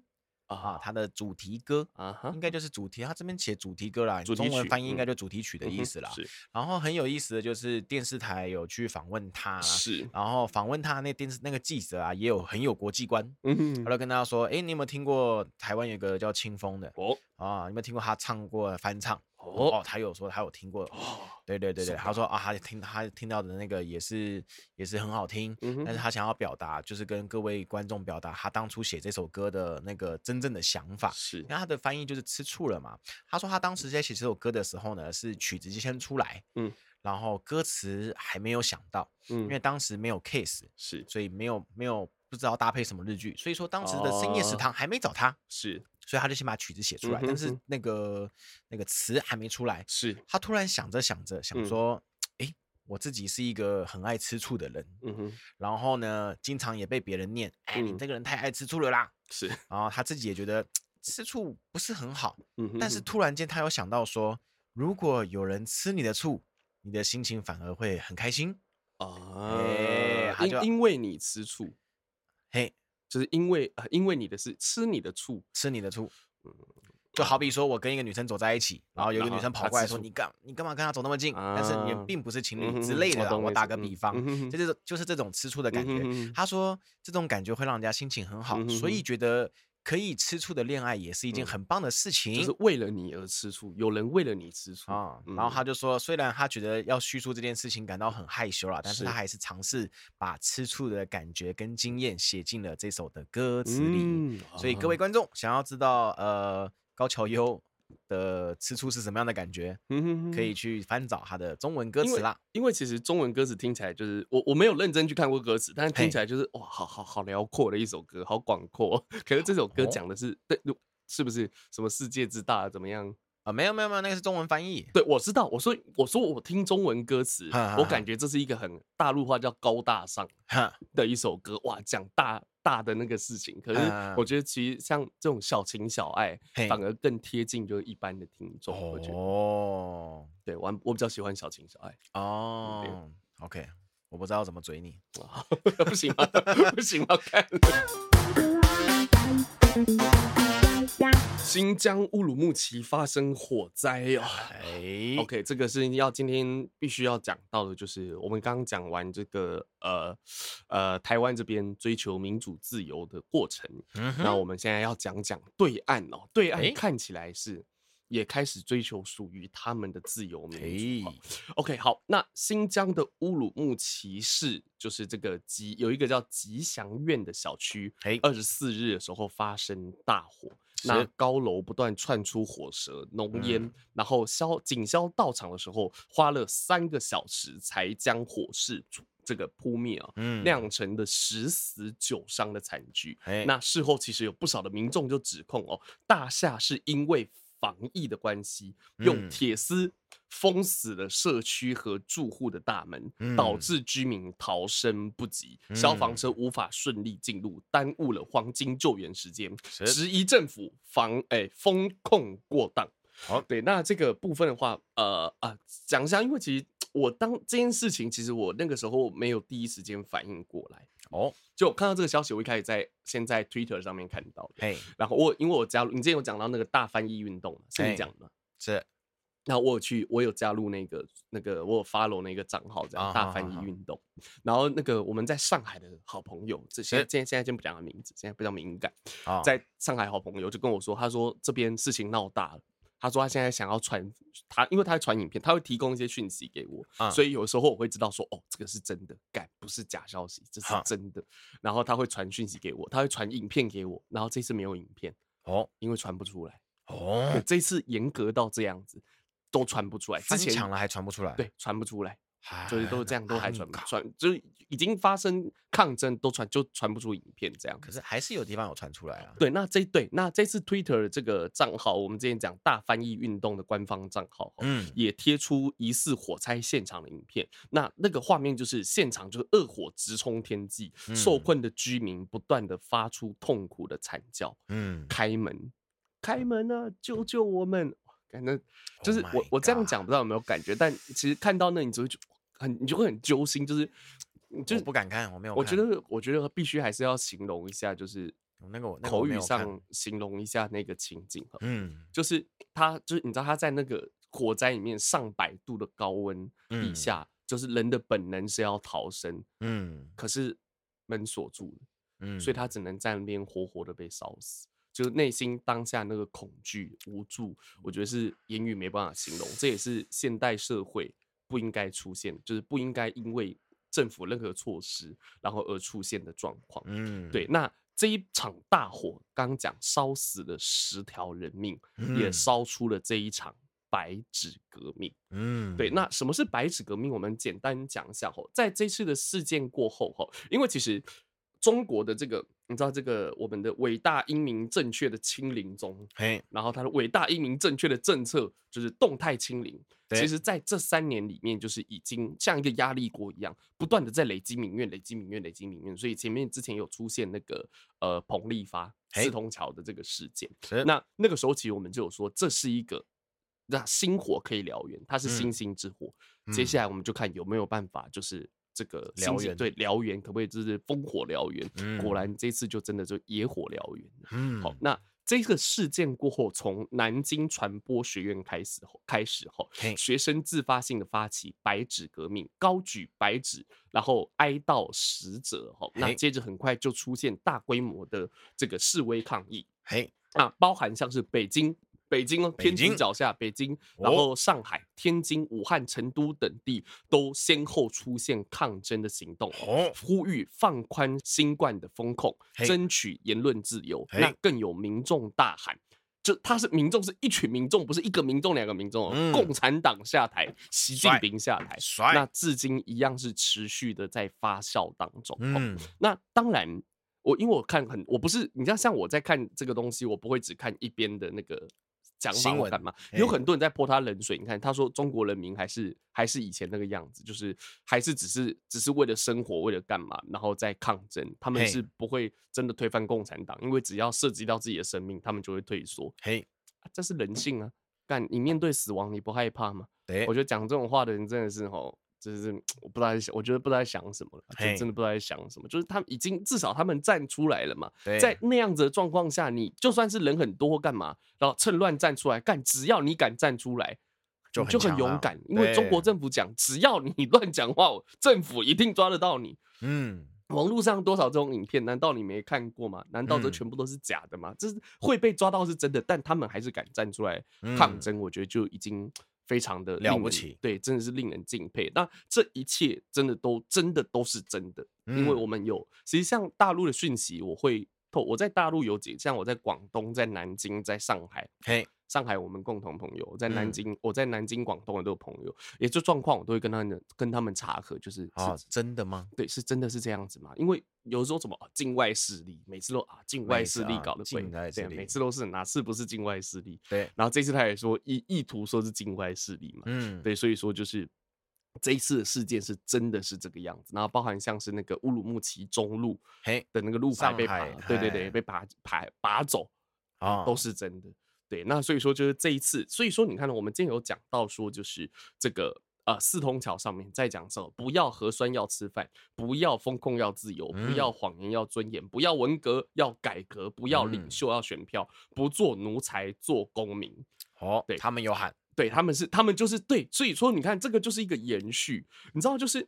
啊，他的主题歌啊，应该就是主题。他这边写主题歌啦，中文翻译应该就主题曲的意思啦。是。然后很有意思的就是电视台有去访问他，是。然后访问他那电视那个记者啊，也有很有国际观。嗯。后来跟大家说，哎，你有没有听过台湾有个叫清风的？哦。啊，有没有听过他唱过翻唱？哦，他有说他有听过，哦，对对对对，他说啊，他听他听到的那个也是也是很好听，但是他想要表达，就是跟各位观众表达他当初写这首歌的那个真正的想法，是，因为他的翻译就是吃醋了嘛。他说他当时在写这首歌的时候呢，是曲子就先出来，嗯，然后歌词还没有想到，嗯，因为当时没有 case，是，所以没有没有不知道搭配什么日剧，所以说当时的深夜食堂还没找他，是。所以他就先把曲子写出来，但是那个那个词还没出来。是。他突然想着想着想说，哎，我自己是一个很爱吃醋的人，嗯哼，然后呢，经常也被别人念，哎，你这个人太爱吃醋了啦。是，然后他自己也觉得吃醋不是很好，嗯哼，但是突然间他又想到说，如果有人吃你的醋，你的心情反而会很开心啊，因因为你吃醋，嘿。就是因为呃，因为你的是吃你的醋，吃你的醋，嗯，就好比说我跟一个女生走在一起，然后有一个女生跑过来说，你干你干嘛跟她走那么近？但是你并不是情侣之类的。我打个比方，就是就是这种吃醋的感觉。他说这种感觉会让人家心情很好，所以觉得。可以吃醋的恋爱也是一件很棒的事情，就是为了你而吃醋，有人为了你吃醋啊。然后他就说，虽然他觉得要叙述这件事情感到很害羞了，但是他还是尝试把吃醋的感觉跟经验写进了这首的歌词里。所以各位观众想要知道，呃，高桥优的吃醋是什么样的感觉？嗯可以去翻找他的中文歌词啦。因为其实中文歌词听起来就是我我没有认真去看过歌词，但是听起来就是哇，好好好辽阔的一首歌，好广阔。(laughs) 可是这首歌讲的是、哦、对，是不是什么世界之大怎么样啊？没有没有没有，那个是中文翻译。对，我知道。我说我说我听中文歌词，我感觉这是一个很大陆话叫高大上的一首歌。哇，讲大。大的那个事情，可是我觉得其实像这种小情小爱，反而更贴近就是一般的听众。我觉得哦，对，我我比较喜欢小情小爱。哦，OK，我不知道怎么嘴你，(laughs) 不行吗？(laughs) 不行吗？看。新疆乌鲁木齐发生火灾哦。哎，OK，这个是要今天必须要讲到的，就是我们刚刚讲完这个呃呃台湾这边追求民主自由的过程，嗯、那我们现在要讲讲对岸哦，对岸看起来是也开始追求属于他们的自由民主。哎、OK，好，那新疆的乌鲁木齐市就是这个吉有一个叫吉祥苑的小区，哎，二十四日的时候发生大火。那高楼不断窜出火舌、浓烟，嗯、然后消警消到场的时候，花了三个小时才将火势这个扑灭啊，嗯、酿成的十死九伤的惨剧。那事后其实有不少的民众就指控哦，大厦是因为。防疫的关系，用铁丝封死了社区和住户的大门，嗯、导致居民逃生不及，嗯、消防车无法顺利进入，耽误了黄金救援时间，质疑是政府防诶风控过当。好，对，那这个部分的话，呃啊，讲一下，因为其实我当这件事情，其实我那个时候没有第一时间反应过来。哦，就我看到这个消息，我一开始在先在 Twitter 上面看到的。嘿，然后我因为我加入，你之前有讲到那个大翻译运动，是你讲的吗？是。那我有去，我有加入那个那个，我有 follow 那个账号，这样大翻译运动。然后那个我们在上海的好朋友，这些现在现在先不讲他名字，现在比较敏感。在上海好朋友就跟我说，他说这边事情闹大了。他说他现在想要传他，因为他会传影片，他会提供一些讯息给我，嗯、所以有时候我会知道说，哦，这个是真的，干不是假消息，这是真的。嗯、然后他会传讯息给我，他会传影片给我，然后这次没有影片哦，因为传不出来哦。(laughs) 这次严格到这样子都传不出来，之前抢了还传不出来，对，传不出来。所以都是这样，都还传不传，就是已经发生抗争，都传就传不出影片这样。可是还是有地方有传出来啊。对，那这对那这次 Twitter 的这个账号，我们之前讲大翻译运动的官方账号，嗯，也贴出疑似火灾现场的影片。那那个画面就是现场就是恶火直冲天际，受困的居民不断的发出痛苦的惨叫，嗯，开门，开门啊，救救我们！反正就是我、oh、我这样讲，不知道有没有感觉？但其实看到那，你就会很，你就会很揪心，就是就是不敢看，我没有。我觉得，我觉得必须还是要形容一下，就是那个口语上形容一下那个情景。嗯，就是他，就是你知道他在那个火灾里面上百度的高温底下，嗯、就是人的本能是要逃生，嗯，可是门锁住了，嗯，所以他只能在那边活活的被烧死。就是内心当下那个恐惧无助，我觉得是言语没办法形容。这也是现代社会不应该出现，就是不应该因为政府任何措施，然后而出现的状况。嗯，对。那这一场大火，刚讲烧死了十条人命，嗯、也烧出了这一场白纸革命。嗯，对。那什么是白纸革命？我们简单讲一下吼，在这次的事件过后吼，因为其实。中国的这个，你知道这个我们的伟大英明正确的清零中，嘿，然后他的伟大英明正确的政策就是动态清零。其实在这三年里面，就是已经像一个压力锅一样，不断的在累积民怨、累积民怨、累积民怨。所以前面之前有出现那个呃彭丽发四通桥的这个事件，那那个时候其实我们就有说，这是一个那星火可以燎原，它是星星之火。嗯、接下来我们就看有没有办法，就是。这个燎原对燎原可不可以就是烽火燎原？嗯、果然这次就真的就野火燎原。嗯，好，那这个事件过后，从南京传播学院开始后，开始后，学生自发性的发起白纸革命，高举白纸，然后哀悼死者。哈，那接着很快就出现大规模的这个示威抗议。嘿，那，包含像是北京。北京哦，天津脚下，北京，然后上海、天津、武汉、成都等地都先后出现抗争的行动，哦呼吁放宽新冠的风控，争取言论自由。那更有民众大喊，就他是民众，是一群民众，不是一个民众、两个民众。共产党下台，习近平下台，那至今一样是持续的在发酵当中。嗯，那当然，我因为我看很，我不是你知道像我在看这个东西，我不会只看一边的那个。讲法干嘛？有很多人在泼他冷水。你看，他说中国人民还是还是以前那个样子，就是还是只是只是为了生活，为了干嘛，然后在抗争。他们是不会真的推翻共产党，因为只要涉及到自己的生命，他们就会退缩。嘿，这是人性啊！干，你面对死亡，你不害怕吗？对，我觉得讲这种话的人真的是吼。就是我不知道在想，我觉得不知道在想什么了，就真的不知道在想什么。就是他们已经至少他们站出来了嘛，在那样子的状况下，你就算是人很多干嘛，然后趁乱站出来干，只要你敢站出来，就就很勇敢。因为中国政府讲，只要你乱讲话，政府一定抓得到你。嗯，网络上多少这种影片，难道你没看过吗？难道这全部都是假的吗？这是会被抓到是真的，但他们还是敢站出来抗争，我觉得就已经。非常的了不起，对，真的是令人敬佩。那这一切真的都真的都是真的，因为我们有，实际上大陆的讯息，我会透，我在大陆有几，像我在广东、在南京、在上海，嘿。上海，我们共同朋友在南京，我在南京、广东的都有朋友，也就状况，我都会跟他们跟他们查核，就是啊，真的吗？对，是真的是这样子吗？因为有时候什么境外势力，每次都啊境外势力搞的鬼，对，每次都是哪次不是境外势力？对，然后这次他也说意意图说是境外势力嘛，嗯，对，所以说就是这一次的事件是真的是这个样子，然后包含像是那个乌鲁木齐中路嘿的那个路牌被拔，对对对，被拔拔拔走啊，都是真的。对，那所以说就是这一次，所以说你看呢我们今天有讲到说，就是这个呃四通桥上面在讲说，不要核酸要吃饭，不要风控要自由，不要谎言要尊严，不要文革要改革，不要领袖要选票，不做奴才做公民。哦，对他们有喊，对他们是他们就是对，所以说你看这个就是一个延续，你知道就是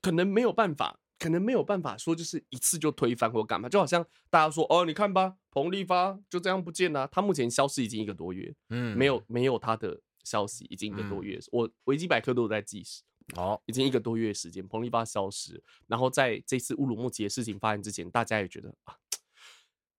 可能没有办法。可能没有办法说，就是一次就推翻或干嘛，就好像大家说，哦，你看吧，彭丽发就这样不见了，他目前消失已经一个多月，嗯，没有没有他的消息已经一个多月，嗯、我维基百科都有在计时，哦，已经一个多月时间，彭丽发消失，然后在这次乌鲁木齐的事情发生之前，大家也觉得啊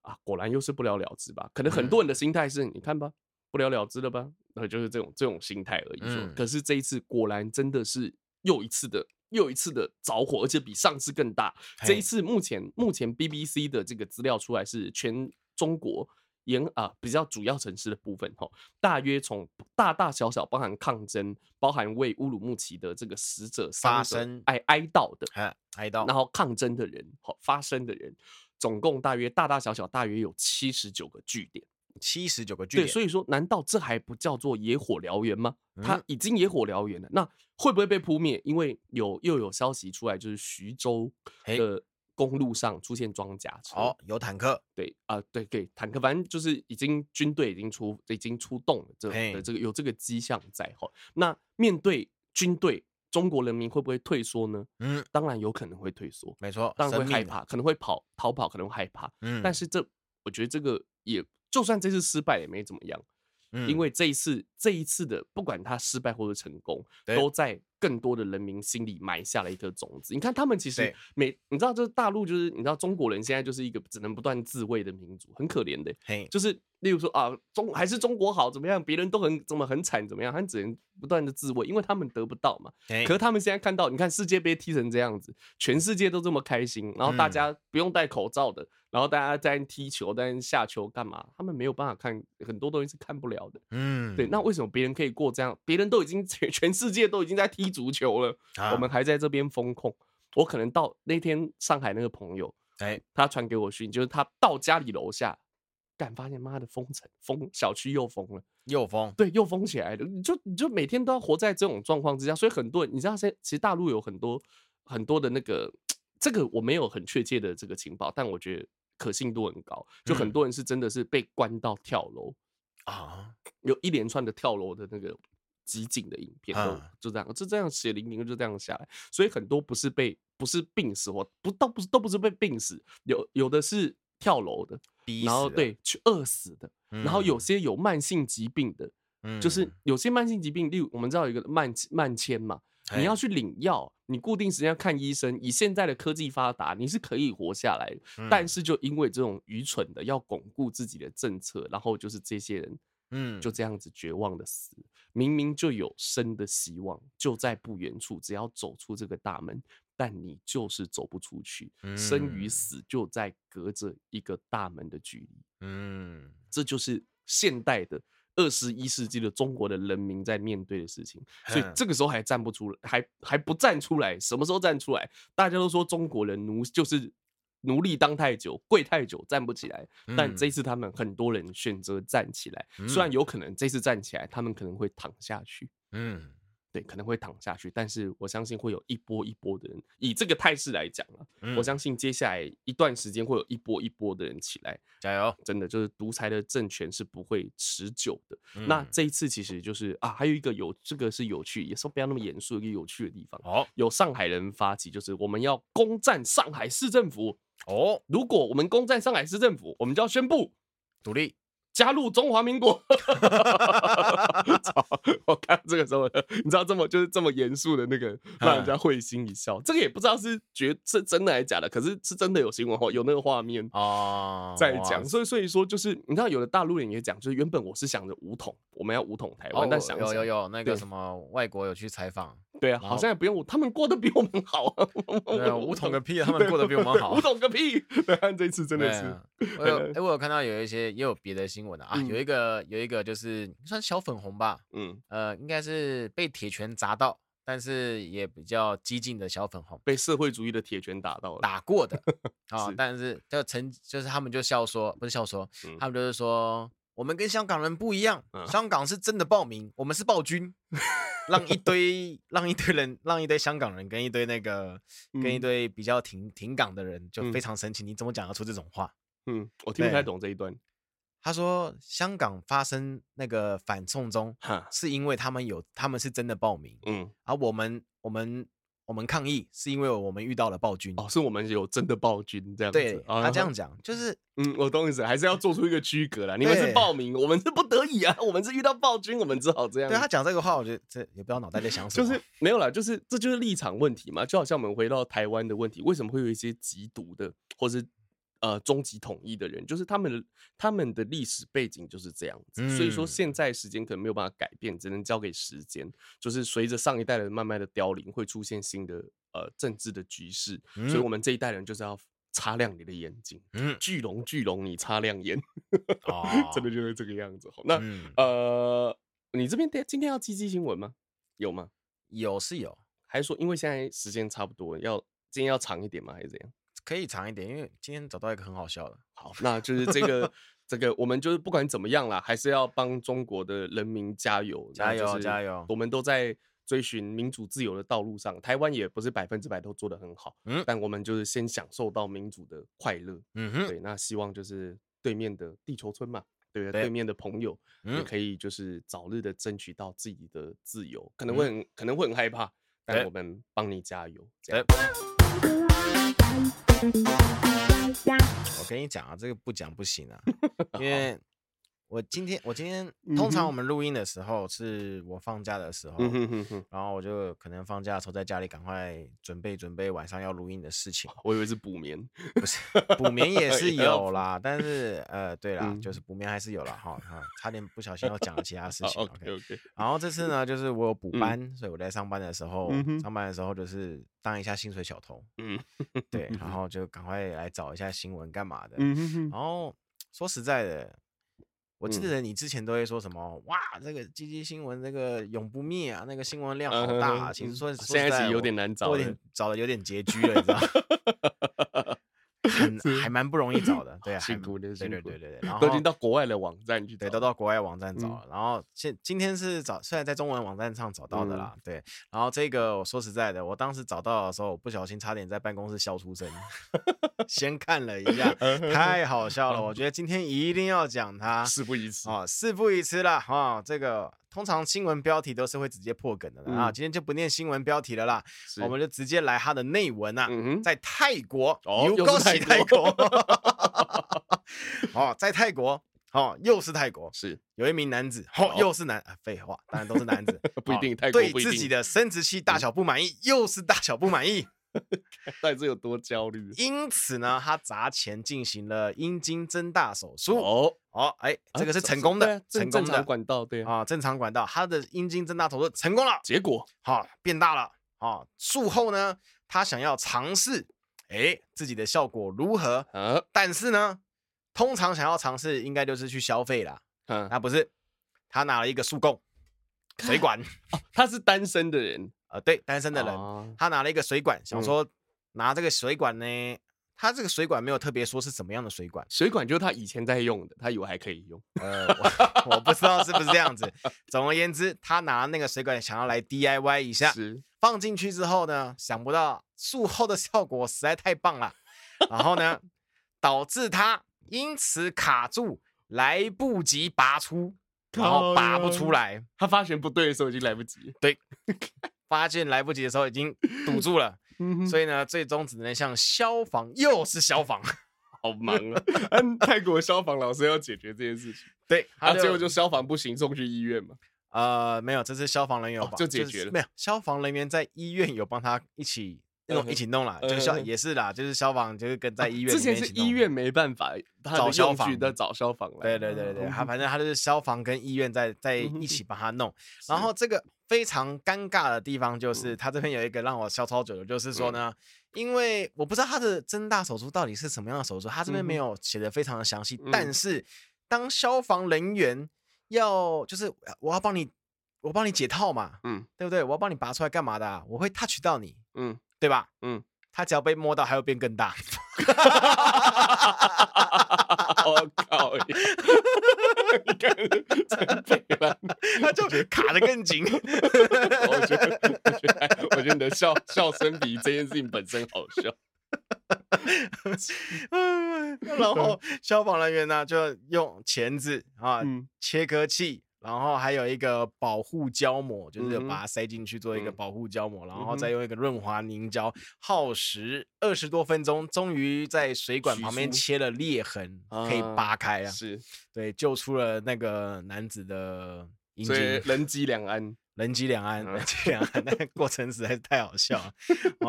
啊，果然又是不了了之吧？可能很多人的心态是，嗯、你看吧，不了了之了吧？然后就是这种这种心态而已。嗯、可是这一次果然真的是又一次的。又一次的着火，而且比上次更大。这一次目前目前 BBC 的这个资料出来是全中国沿啊比较主要城市的部分哈，大约从大大小小包含抗争，包含为乌鲁木齐的这个死者发生哀哀悼的哀悼，然后抗争的人哈发生的人，总共大约大大小小大约有七十九个据点。七十九个据点。对，所以说，难道这还不叫做野火燎原吗？它已经野火燎原了，那会不会被扑灭？因为有又有消息出来，就是徐州的公路上出现装甲车，哦，有坦克，对啊，对对，坦克，反正就是已经军队已经出已经出动了，这的这个有这个迹象在哈。那面对军队，中国人民会不会退缩呢？嗯，当然有可能会退缩，没错，当然会害怕，可能会跑逃跑，可能会害怕。嗯，但是这我觉得这个也就算这次失败也没怎么样。嗯、因为这一次，这一次的不管他失败或者成功，都在更多的人民心里埋下了一颗种子。你看，他们其实每你知道，就是大陆，就是你知道，中国人现在就是一个只能不断自卫的民族，很可怜的。嘿，就是例如说啊，中还是中国好怎么样，别人都很怎么很惨怎么样，他只能不断的自卫，因为他们得不到嘛。可是他们现在看到，你看世界杯踢成这样子，全世界都这么开心，然后大家不用戴口罩的。然后大家在踢球，在下球干嘛？他们没有办法看很多东西是看不了的。嗯，对。那为什么别人可以过这样？别人都已经全 (laughs) 全世界都已经在踢足球了，啊、我们还在这边封控。我可能到那天上海那个朋友，哎，他传给我讯，就是他到家里楼下，敢发现妈的封城，封小区又封了，又封，对，又封起来了。你就你就每天都要活在这种状况之下，所以很多人你知道，现其实大陆有很多很多的那个。这个我没有很确切的这个情报，但我觉得可信度很高。就很多人是真的是被关到跳楼啊，有一连串的跳楼的那个集锦的影片，就这样，就这样血淋淋就这样下来。所以很多不是被不是病死或不倒不是都不是被病死，有有的是跳楼的，然后对去饿死的，然后有些有慢性疾病的，就是有些慢性疾病，例如我们知道有一个慢慢迁嘛。你要去领药，你固定时间要看医生。以现在的科技发达，你是可以活下来的。嗯、但是就因为这种愚蠢的要巩固自己的政策，然后就是这些人，嗯，就这样子绝望的死。嗯、明明就有生的希望，就在不远处，只要走出这个大门，但你就是走不出去。嗯、生与死就在隔着一个大门的距离。嗯，这就是现代的。二十一世纪的中国的人民在面对的事情，所以这个时候还站不出来，还还不站出来，什么时候站出来？大家都说中国人奴就是奴隶当太久，跪太久站不起来，但这次他们很多人选择站起来，虽然有可能这次站起来，他们可能会躺下去。嗯。对，可能会躺下去，但是我相信会有一波一波的人，以这个态势来讲啊，嗯、我相信接下来一段时间会有一波一波的人起来，加油！真的就是独裁的政权是不会持久的。嗯、那这一次其实就是啊，还有一个有这个是有趣，也是不要那么严肃一个有趣的地方。哦，有上海人发起，就是我们要攻占上海市政府。哦，如果我们攻占上海市政府，我们就要宣布独立。加入中华民国，(laughs) 我看这个时候，你知道这么就是这么严肃的那个，让人家会心一笑。这个也不知道是觉是真的还是假的，可是是真的有新闻哦，有那个画面啊在讲。所以所以说就是你知道，有的大陆人也讲，就是原本我是想着武统，我们要武统台湾，但想有有有那个什么外国有去采访，对啊，好像也不用，他们过得比我们好。(laughs) 武统个屁，他们过得比我们好。(laughs) 武统个屁，这次真的是。我有哎，我有看到有一些也有别的新闻。啊，有一个有一个就是算小粉红吧，嗯，呃，应该是被铁拳砸到，但是也比较激进的小粉红，被社会主义的铁拳打到了，打过的。啊，但是就曾就是他们就笑说，不是笑说，他们就是说我们跟香港人不一样，香港是真的暴民，我们是暴君，(laughs) 让一堆让一堆人让一堆香港人跟一堆那个跟一堆比较挺挺港的人就非常生气，你怎么讲得出这种话？嗯，我？听不太懂这一段。他说：“香港发生那个反送中，是因为他们有，他们是真的暴民，嗯，而我们，我们，我们抗议是因为我们遇到了暴君，哦，是我们有真的暴君这样子。对，他这样讲，就是，(laughs) 嗯，我懂意思，还是要做出一个区隔啦。你们是暴民，我们是不得已啊，我们是遇到暴君，我们只好这样。对他讲这个话，我觉得这也不知道脑袋在想什么，就是没有啦，就是这就是立场问题嘛，就好像我们回到台湾的问题，为什么会有一些极毒的，或是。”呃，终极统一的人，就是他们的他们的历史背景就是这样子，嗯、所以说现在时间可能没有办法改变，只能交给时间。就是随着上一代人慢慢的凋零，会出现新的呃政治的局势，嗯、所以我们这一代人就是要擦亮你的眼睛，嗯，巨龙巨龙，你擦亮眼，哦、真的就是这个样子。那、嗯、呃，你这边今天要积极新闻吗？有吗？有是有，还是说因为现在时间差不多，要今天要长一点吗？还是怎样？可以长一点，因为今天找到一个很好笑的。好，那 (laughs) 就是这个这个我们就是不管怎么样啦，还是要帮中国的人民加油，加油，加油！我们都在追寻民主自由的道路上，台湾也不是百分之百都做得很好，嗯，但我们就是先享受到民主的快乐，嗯哼，对，那希望就是对面的地球村嘛，对对？对面的朋友也可以就是早日的争取到自己的自由，嗯、可能会很可能会很害怕，但我们帮你加油，这样。我跟你讲啊，这个不讲不行啊，因为我今天我今天通常我们录音的时候是我放假的时候，然后我就可能放假的时候在家里赶快准备准备晚上要录音的事情。我以为是补眠，不是补眠也是 (laughs) 有啦，但是呃对啦，就是补眠还是有啦。哈，差点不小心要讲了其他事情。OK OK。然后这次呢，就是我有补班，所以我在上班的时候，上班的时候就是当一下薪水小偷，嗯，对，然 (laughs) 后就赶快来找一下新闻干嘛的，然后说实在的。我记得你之前都会说什么、嗯、哇，这个基金新闻，那个永不灭啊，那个新闻量好大啊。嗯、其实说，说现在是有点难找，有点找的有点拮据了，你知道。(laughs) (laughs) 很还蛮不容易找的，对啊，(laughs) 辛苦的，对对对对对，都已经到国外的网站去，对，都到国外网站找了。然后现今天是找，虽然在中文网站上找到的啦，对。然后这个我说实在的，我当时找到的时候，我不小心差点在办公室笑出声。(laughs) 先看了一下，太好笑了，我觉得今天一定要讲它，事不宜迟啊，事不宜迟了啊，这个。通常新闻标题都是会直接破梗的啊，今天就不念新闻标题了啦，我们就直接来它的内文啊。嗯在泰国，又是泰国，哦，在泰国，哦，又是泰国，是有一名男子，哦，又是男，废话，当然都是男子，(laughs) 不一定，泰国对自己的生殖器大小不满意，又是大小不满意。(laughs) 到底是有多焦虑？因此呢，他砸钱进行了阴茎增大手术。哦哦，哎，这个是成功的，成功的管道，对啊，正常管道，他的阴茎增大手术成功了，结果好变大了。啊，术后呢，他想要尝试，哎，自己的效果如何？但是呢，通常想要尝试，应该就是去消费啦。嗯，那不是，他拿了一个束贡水管。哦，他是单身的人。呃，对，单身的人，他拿了一个水管，想说拿这个水管呢，他这个水管没有特别说是什么样的水管，水管就是他以前在用的，他以为还可以用，呃，我，(laughs) 我不知道是不是这样子。总而言之，他拿那个水管想要来 DIY 一下，放进去之后呢，想不到术后的效果实在太棒了，然后呢，导致他因此卡住，来不及拔出，然后拔不出来，他发现不对的时候已经来不及，对。(laughs) 发现来不及的时候，已经堵住了，所以呢，最终只能向消防，又是消防，(laughs) 好忙啊！(laughs) 嗯，泰国消防老师要解决这件事情，对，他最后就消防不行，送去医院嘛。呃，没有，这是消防人员有就解决了，没有，消防人员在医院有帮他一起。(laughs) 弄一起弄了，就消也是啦，就是消防就是跟在医院。之前是医院没办法找消防的，找消防来。对对对对，他反正他就是消防跟医院在在一起帮他弄。然后这个非常尴尬的地方就是，他这边有一个让我笑超久的，就是说呢，因为我不知道他的增大手术到底是什么样的手术，他这边没有写的非常的详细。但是当消防人员要就是我要帮你，我帮你解套嘛，嗯，对不对？我要帮你拔出来干嘛的？我会 touch 到你，嗯。对吧？嗯，他只要被摸到，还会变更大。(laughs) 我靠！(laughs) 你看，真 (laughs) 他就卡的更紧。(laughs) 我觉得，我觉得，我觉得你的笑笑声比这件事情本身好笑。然后消防人员呢，就用钳子啊，切割器。然后还有一个保护胶膜，就是把它塞进去做一个保护胶膜，嗯、然后再用一个润滑凝胶，耗时二十多分钟，终于在水管旁边切了裂痕，可以扒开了。是，对，救出了那个男子的阴茎。人机两安，(laughs) 人机两安，人机两安，那个过程实在是太好笑了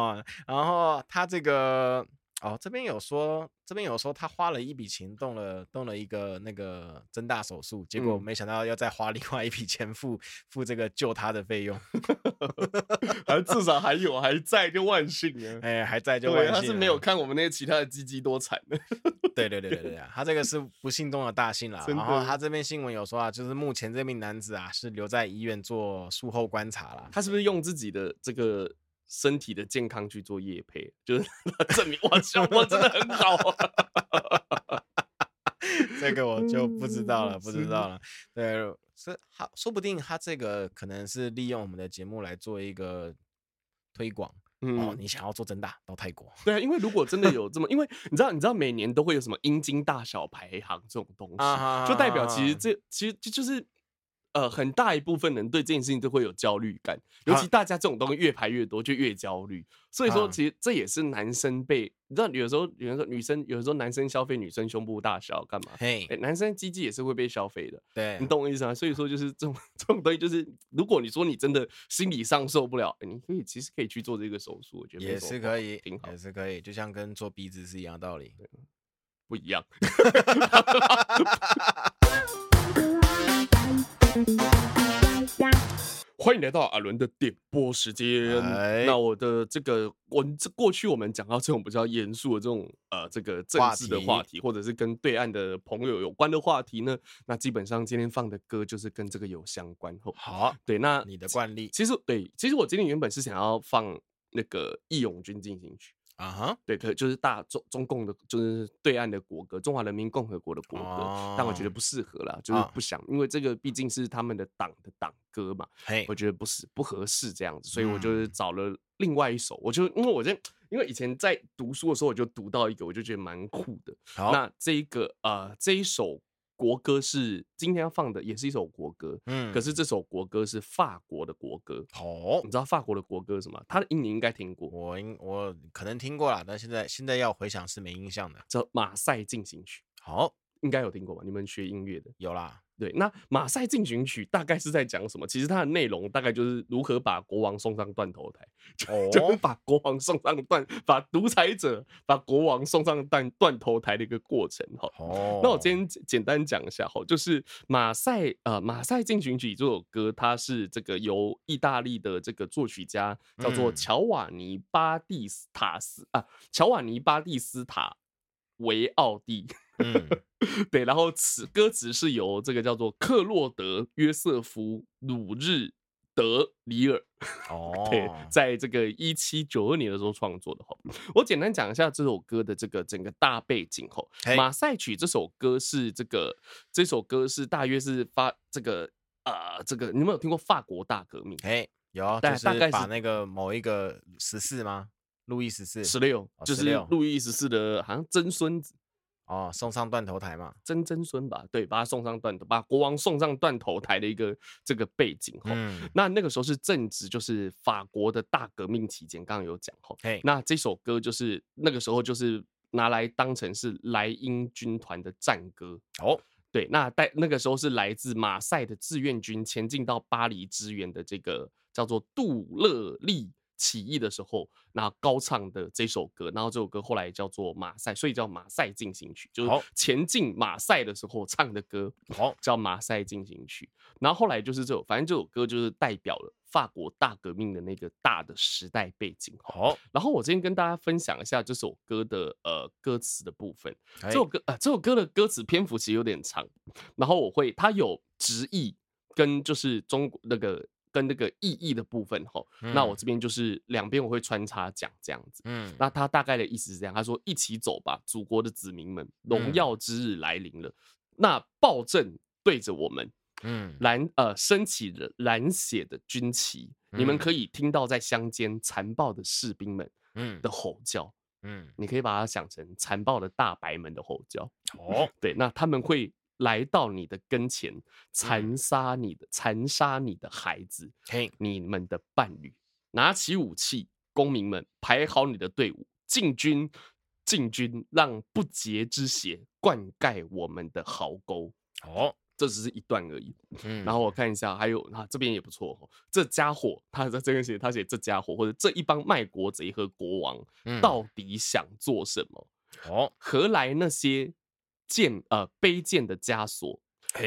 啊！(laughs) 然后他这个。哦，这边有说，这边有说他花了一笔钱动了动了一个那个增大手术，结果没想到要再花另外一笔钱付付这个救他的费用，(laughs) 还至少还有还在就万幸了！哎，还在就万幸。他是没有看我们那些其他的鸡鸡多惨的。对对对对对，(laughs) 他这个是不幸中的大幸啦。然后他这边新闻有说啊，就是目前这名男子啊是留在医院做术后观察啦。他是不是用自己的这个？身体的健康去做业配，就是证明哇，效果真的很好啊！(laughs) 这个我就不知道了，不知道了。对，是好，说不定他这个可能是利用我们的节目来做一个推广。嗯、哦，你想要做增大到泰国？对啊，因为如果真的有这么，因为你知道，你知道每年都会有什么阴茎大小排行这种东西，啊、就代表其实这其实就就是。呃，很大一部分人对这件事情都会有焦虑感，尤其大家这种东西越排越多，就越焦虑。所以说，其实这也是男生被你知道，有时候有人说女生，有时候男生消费女生胸部大小干嘛？嘿、欸，男生鸡鸡也是会被消费的。对，你懂我意思吗？所以说，就是 (laughs) 这种这种东西，就是如果你说你真的心理上受不了，欸、你可以其实可以去做这个手术，我觉得也是可以，挺好，也是可以，就像跟做鼻子是一样的道理，不一样。(laughs) 欢迎来到阿伦的点播时间。那我的这个，我这过去我们讲到这种比较严肃的这种呃，这个政治的话题，或者是跟对岸的朋友有关的话题呢，那基本上今天放的歌就是跟这个有相关。好，对，那你的惯例，其实对，其实我今天原本是想要放那个《义勇军进行曲》。啊哈，uh. 对，可就是大中中共的，就是对岸的国歌，中华人民共和国的国歌，uh 但我觉得不适合啦，就是不想，uh 因为这个毕竟是他们的党的党歌嘛.我觉得不是不合适这样子，所以我就是找了另外一首，我就因为我在因为以前在读书的时候，我就读到一个，我就觉得蛮酷的，uh. 那这一个呃这一首。国歌是今天要放的，也是一首国歌。嗯，可是这首国歌是法国的国歌。哦，你知道法国的国歌是什么？它的音你应该听过。我应我可能听过啦，但现在现在要回想是没印象的。叫《马赛进行曲》。好，应该有听过吧？你们学音乐的有啦。对，那《马赛进行曲》大概是在讲什么？其实它的内容大概就是如何把国王送上断头台，哦、就，就是把国王送上断，把独裁者把国王送上断断头台的一个过程。哈，哦，那我今天简单讲一下哈，就是马赛呃《马赛进行曲》这首歌，它是这个由意大利的这个作曲家叫做乔瓦尼巴蒂斯塔斯、嗯、啊，乔瓦尼巴蒂斯塔维奥蒂。嗯，(laughs) 对，然后词歌词是由这个叫做克洛德约瑟夫鲁日德里尔 (laughs) 哦，对，在这个一七九二年的时候创作的哈。我简单讲一下这首歌的这个整个大背景哈。马赛曲这首歌是这个这首歌是大约是发这个呃这个你们有听过法国大革命？哎，有，但大概是把那个某一个十四吗？路易十四十六，就是路易十四的好像曾孙子。哦，送上断头台嘛，曾曾孙吧，对，把他送上断头，把国王送上断头台的一个这个背景哈。嗯、那那个时候是正值就是法国的大革命期间，刚刚有讲哈。嘿那这首歌就是那个时候就是拿来当成是莱茵军团的战歌。哦，对，那带那个时候是来自马赛的志愿军前进到巴黎支援的这个叫做杜勒利。起义的时候，那高唱的这首歌，然后这首歌后来叫做马赛，所以叫马赛进行曲，就是前进马赛的时候唱的歌，好叫马赛进行曲。然后后来就是这首，反正这首歌就是代表了法国大革命的那个大的时代背景。好，然后我今天跟大家分享一下这首歌的呃歌词的部分。这首歌呃这首歌的歌词篇幅其实有点长，然后我会它有直译跟就是中国那个。跟那个意义的部分哈，嗯、那我这边就是两边我会穿插讲这样子，嗯，那他大概的意思是这样，他说一起走吧，祖国的子民们，荣耀之日来临了，嗯、那暴政对着我们，嗯，蓝呃升起了蓝血的军旗，嗯、你们可以听到在乡间残暴的士兵们，嗯。的吼叫，嗯，嗯。你可以把它想成残暴的大白们的吼叫，哦，对，那他们会。来到你的跟前，残杀你的，残杀你的孩子，嘿，你们的伴侣，拿起武器，公民们排好你的队伍，进军，进军，让不洁之血灌溉我们的壕沟。哦，这只是一段而已。嗯，然后我看一下，还有啊，这边也不错哦。这家伙，他在这边写，他写这家伙或者这一帮卖国贼和国王，到底想做什么？哦，何来那些？剑呃，卑贱的枷锁，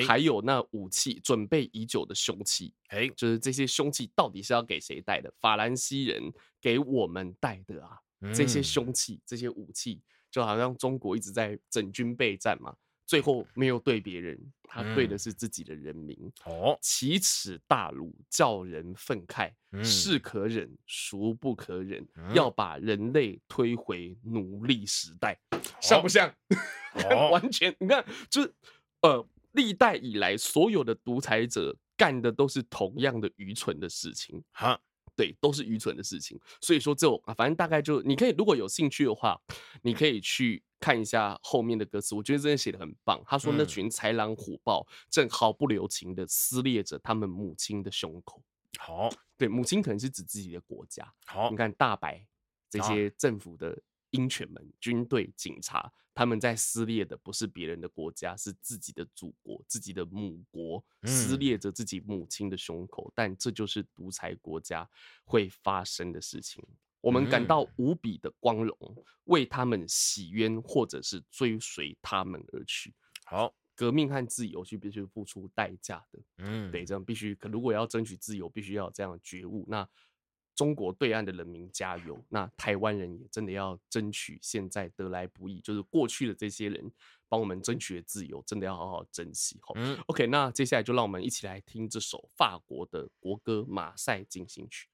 还有那武器准备已久的凶器，哎就是这些凶器到底是要给谁带的？法兰西人给我们带的啊！嗯、这些凶器、这些武器，就好像中国一直在整军备战嘛，最后没有对别人，他对的是自己的人民。哦，奇耻大辱，叫人愤慨。是可忍，孰不可忍？要把人类推回奴隶时代，像不像？(laughs) 完全，你看，就是呃，历代以来所有的独裁者干的都是同样的愚蠢的事情。哈。对，都是愚蠢的事情。所以说，这种啊，反正大概就你可以，如果有兴趣的话，你可以去看一下后面的歌词。我觉得真的写的很棒。他说，那群豺狼虎豹正毫不留情的撕裂着他们母亲的胸口。好，对，母亲可能是指自己的国家。好，你看大白这些政府的鹰犬们、军队、警察。他们在撕裂的不是别人的国家，是自己的祖国、自己的母国，撕裂着自己母亲的胸口。嗯、但这就是独裁国家会发生的事情。我们感到无比的光荣，为他们洗冤，或者是追随他们而去。好，革命和自由是必须付出代价的。嗯，对，这样必须。可如果要争取自由，必须要有这样的觉悟。那。中国对岸的人民加油！那台湾人也真的要争取现在得来不易，就是过去的这些人帮我们争取的自由，真的要好好珍惜。好，嗯，OK，那接下来就让我们一起来听这首法国的国歌《马赛进行曲》。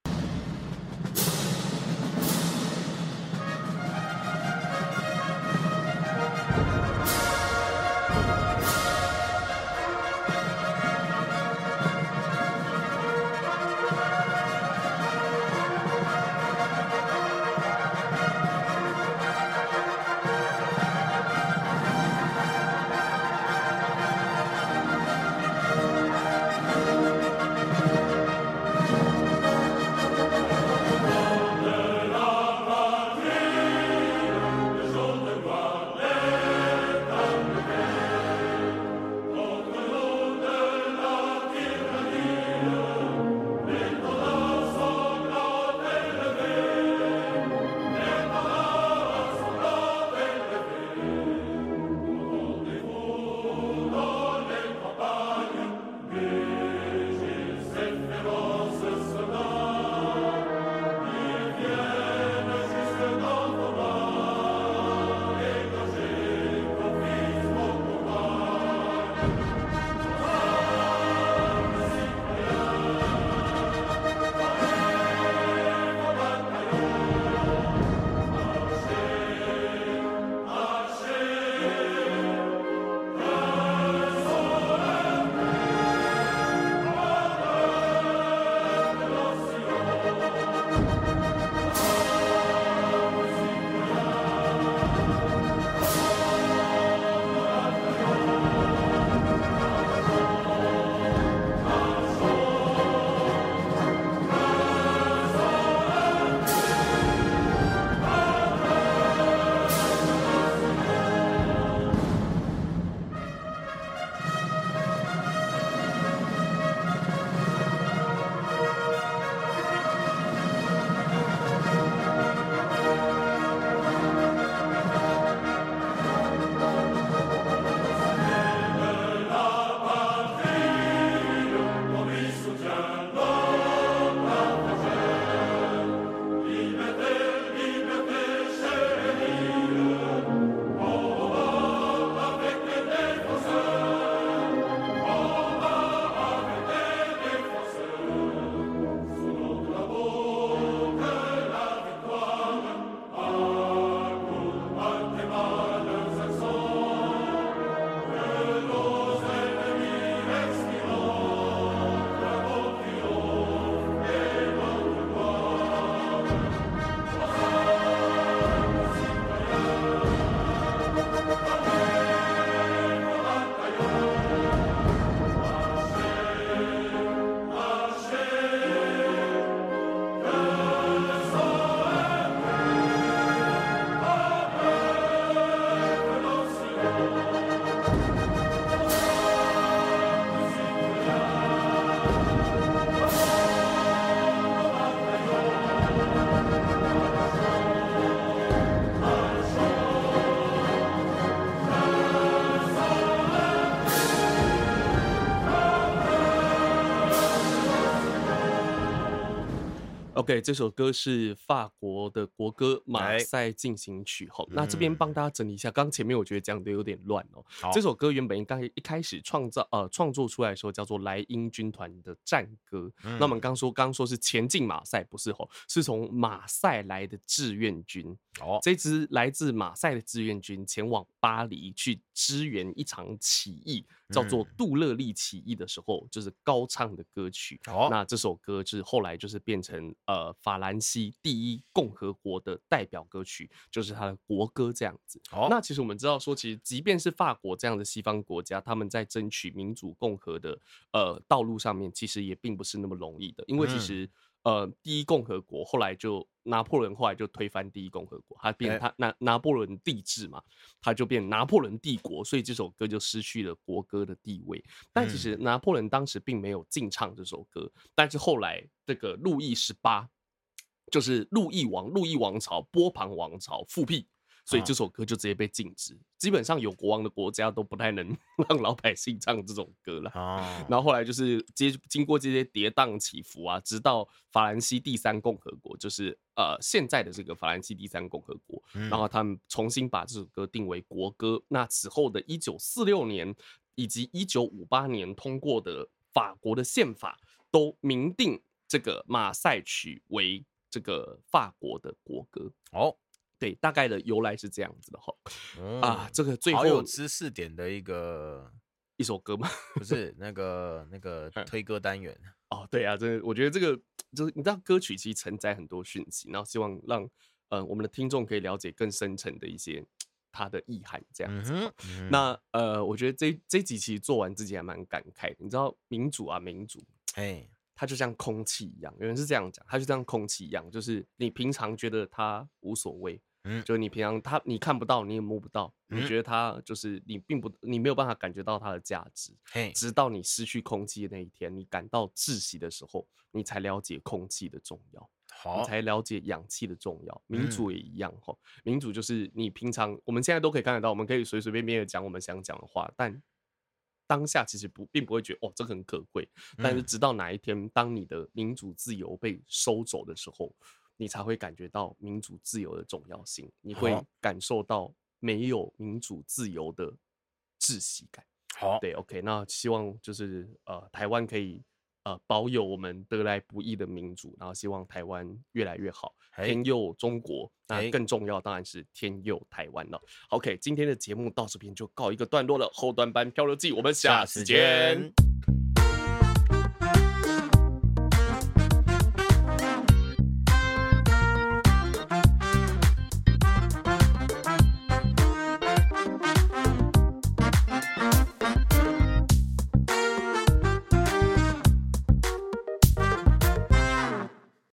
OK，这首歌是法国的国歌《马赛进行曲》哈，那这边帮大家整理一下，刚前面我觉得讲的有点乱哦。这首歌原本应该一开始创造呃创作出来的时候叫做莱茵军团的战歌。那我们刚说刚说是前进马赛，不是吼，是从马赛来的志愿军。哦，这支来自马赛的志愿军前往巴黎去支援一场起义，叫做杜勒利起义的时候，就是高唱的歌曲。哦，那这首歌就是后来就是变成呃法兰西第一共和国的代表歌曲，就是他的国歌这样子。哦，那其实我们知道说，其实即便是法国这样的西方国家，他们在争取民主共和的呃道路上面，其实也并不是那么容易的，因为其实。嗯呃，第一共和国后来就拿破仑后来就推翻第一共和国，他变他拿拿破仑帝制嘛，他就变拿破仑帝国，所以这首歌就失去了国歌的地位。但其实拿破仑当时并没有禁唱这首歌，但是后来这个路易十八，就是路易王，路易王朝波旁王朝复辟。所以这首歌就直接被禁止，基本上有国王的国家都不太能 (laughs) 让老百姓唱这种歌了。然后后来就是接经过这些跌宕起伏啊，直到法兰西第三共和国，就是呃现在的这个法兰西第三共和国，然后他们重新把这首歌定为国歌。那此后的一九四六年以及一九五八年通过的法国的宪法，都明定这个马赛曲为这个法国的国歌。哦。对，大概的由来是这样子的哈。嗯、啊，这个最后有知识点的一个一首歌吗？不是那个那个推歌单元 (laughs) 哦。对啊，这我觉得这个就是你知道，歌曲其实承载很多讯息，然后希望让呃我们的听众可以了解更深层的一些它的意涵这样子。嗯嗯、那呃，我觉得这这几期做完自己还蛮感慨的。你知道民主啊，民主，哎。它就像空气一样，有人是这样讲，它就像空气一样，就是你平常觉得它无所谓，嗯，就是你平常它你看不到，你也摸不到，你觉得它就是你并不你没有办法感觉到它的价值，直到你失去空气的那一天，你感到窒息的时候，你才了解空气的重要，才了解氧气的重要。民主也一样哈，民主就是你平常我们现在都可以看得到，我们可以随随便便的讲我们想讲的话，但。当下其实不并不会觉得哦，这个很可贵，但是直到哪一天，当你的民主自由被收走的时候，你才会感觉到民主自由的重要性，你会感受到没有民主自由的窒息感。好，对，OK，那希望就是呃，台湾可以。呃，保有我们得来不易的民主，然后希望台湾越来越好，天佑中国。那更重要当然是天佑台湾了。OK，今天的节目到这边就告一个段落了。后端班漂流记，我们下次见。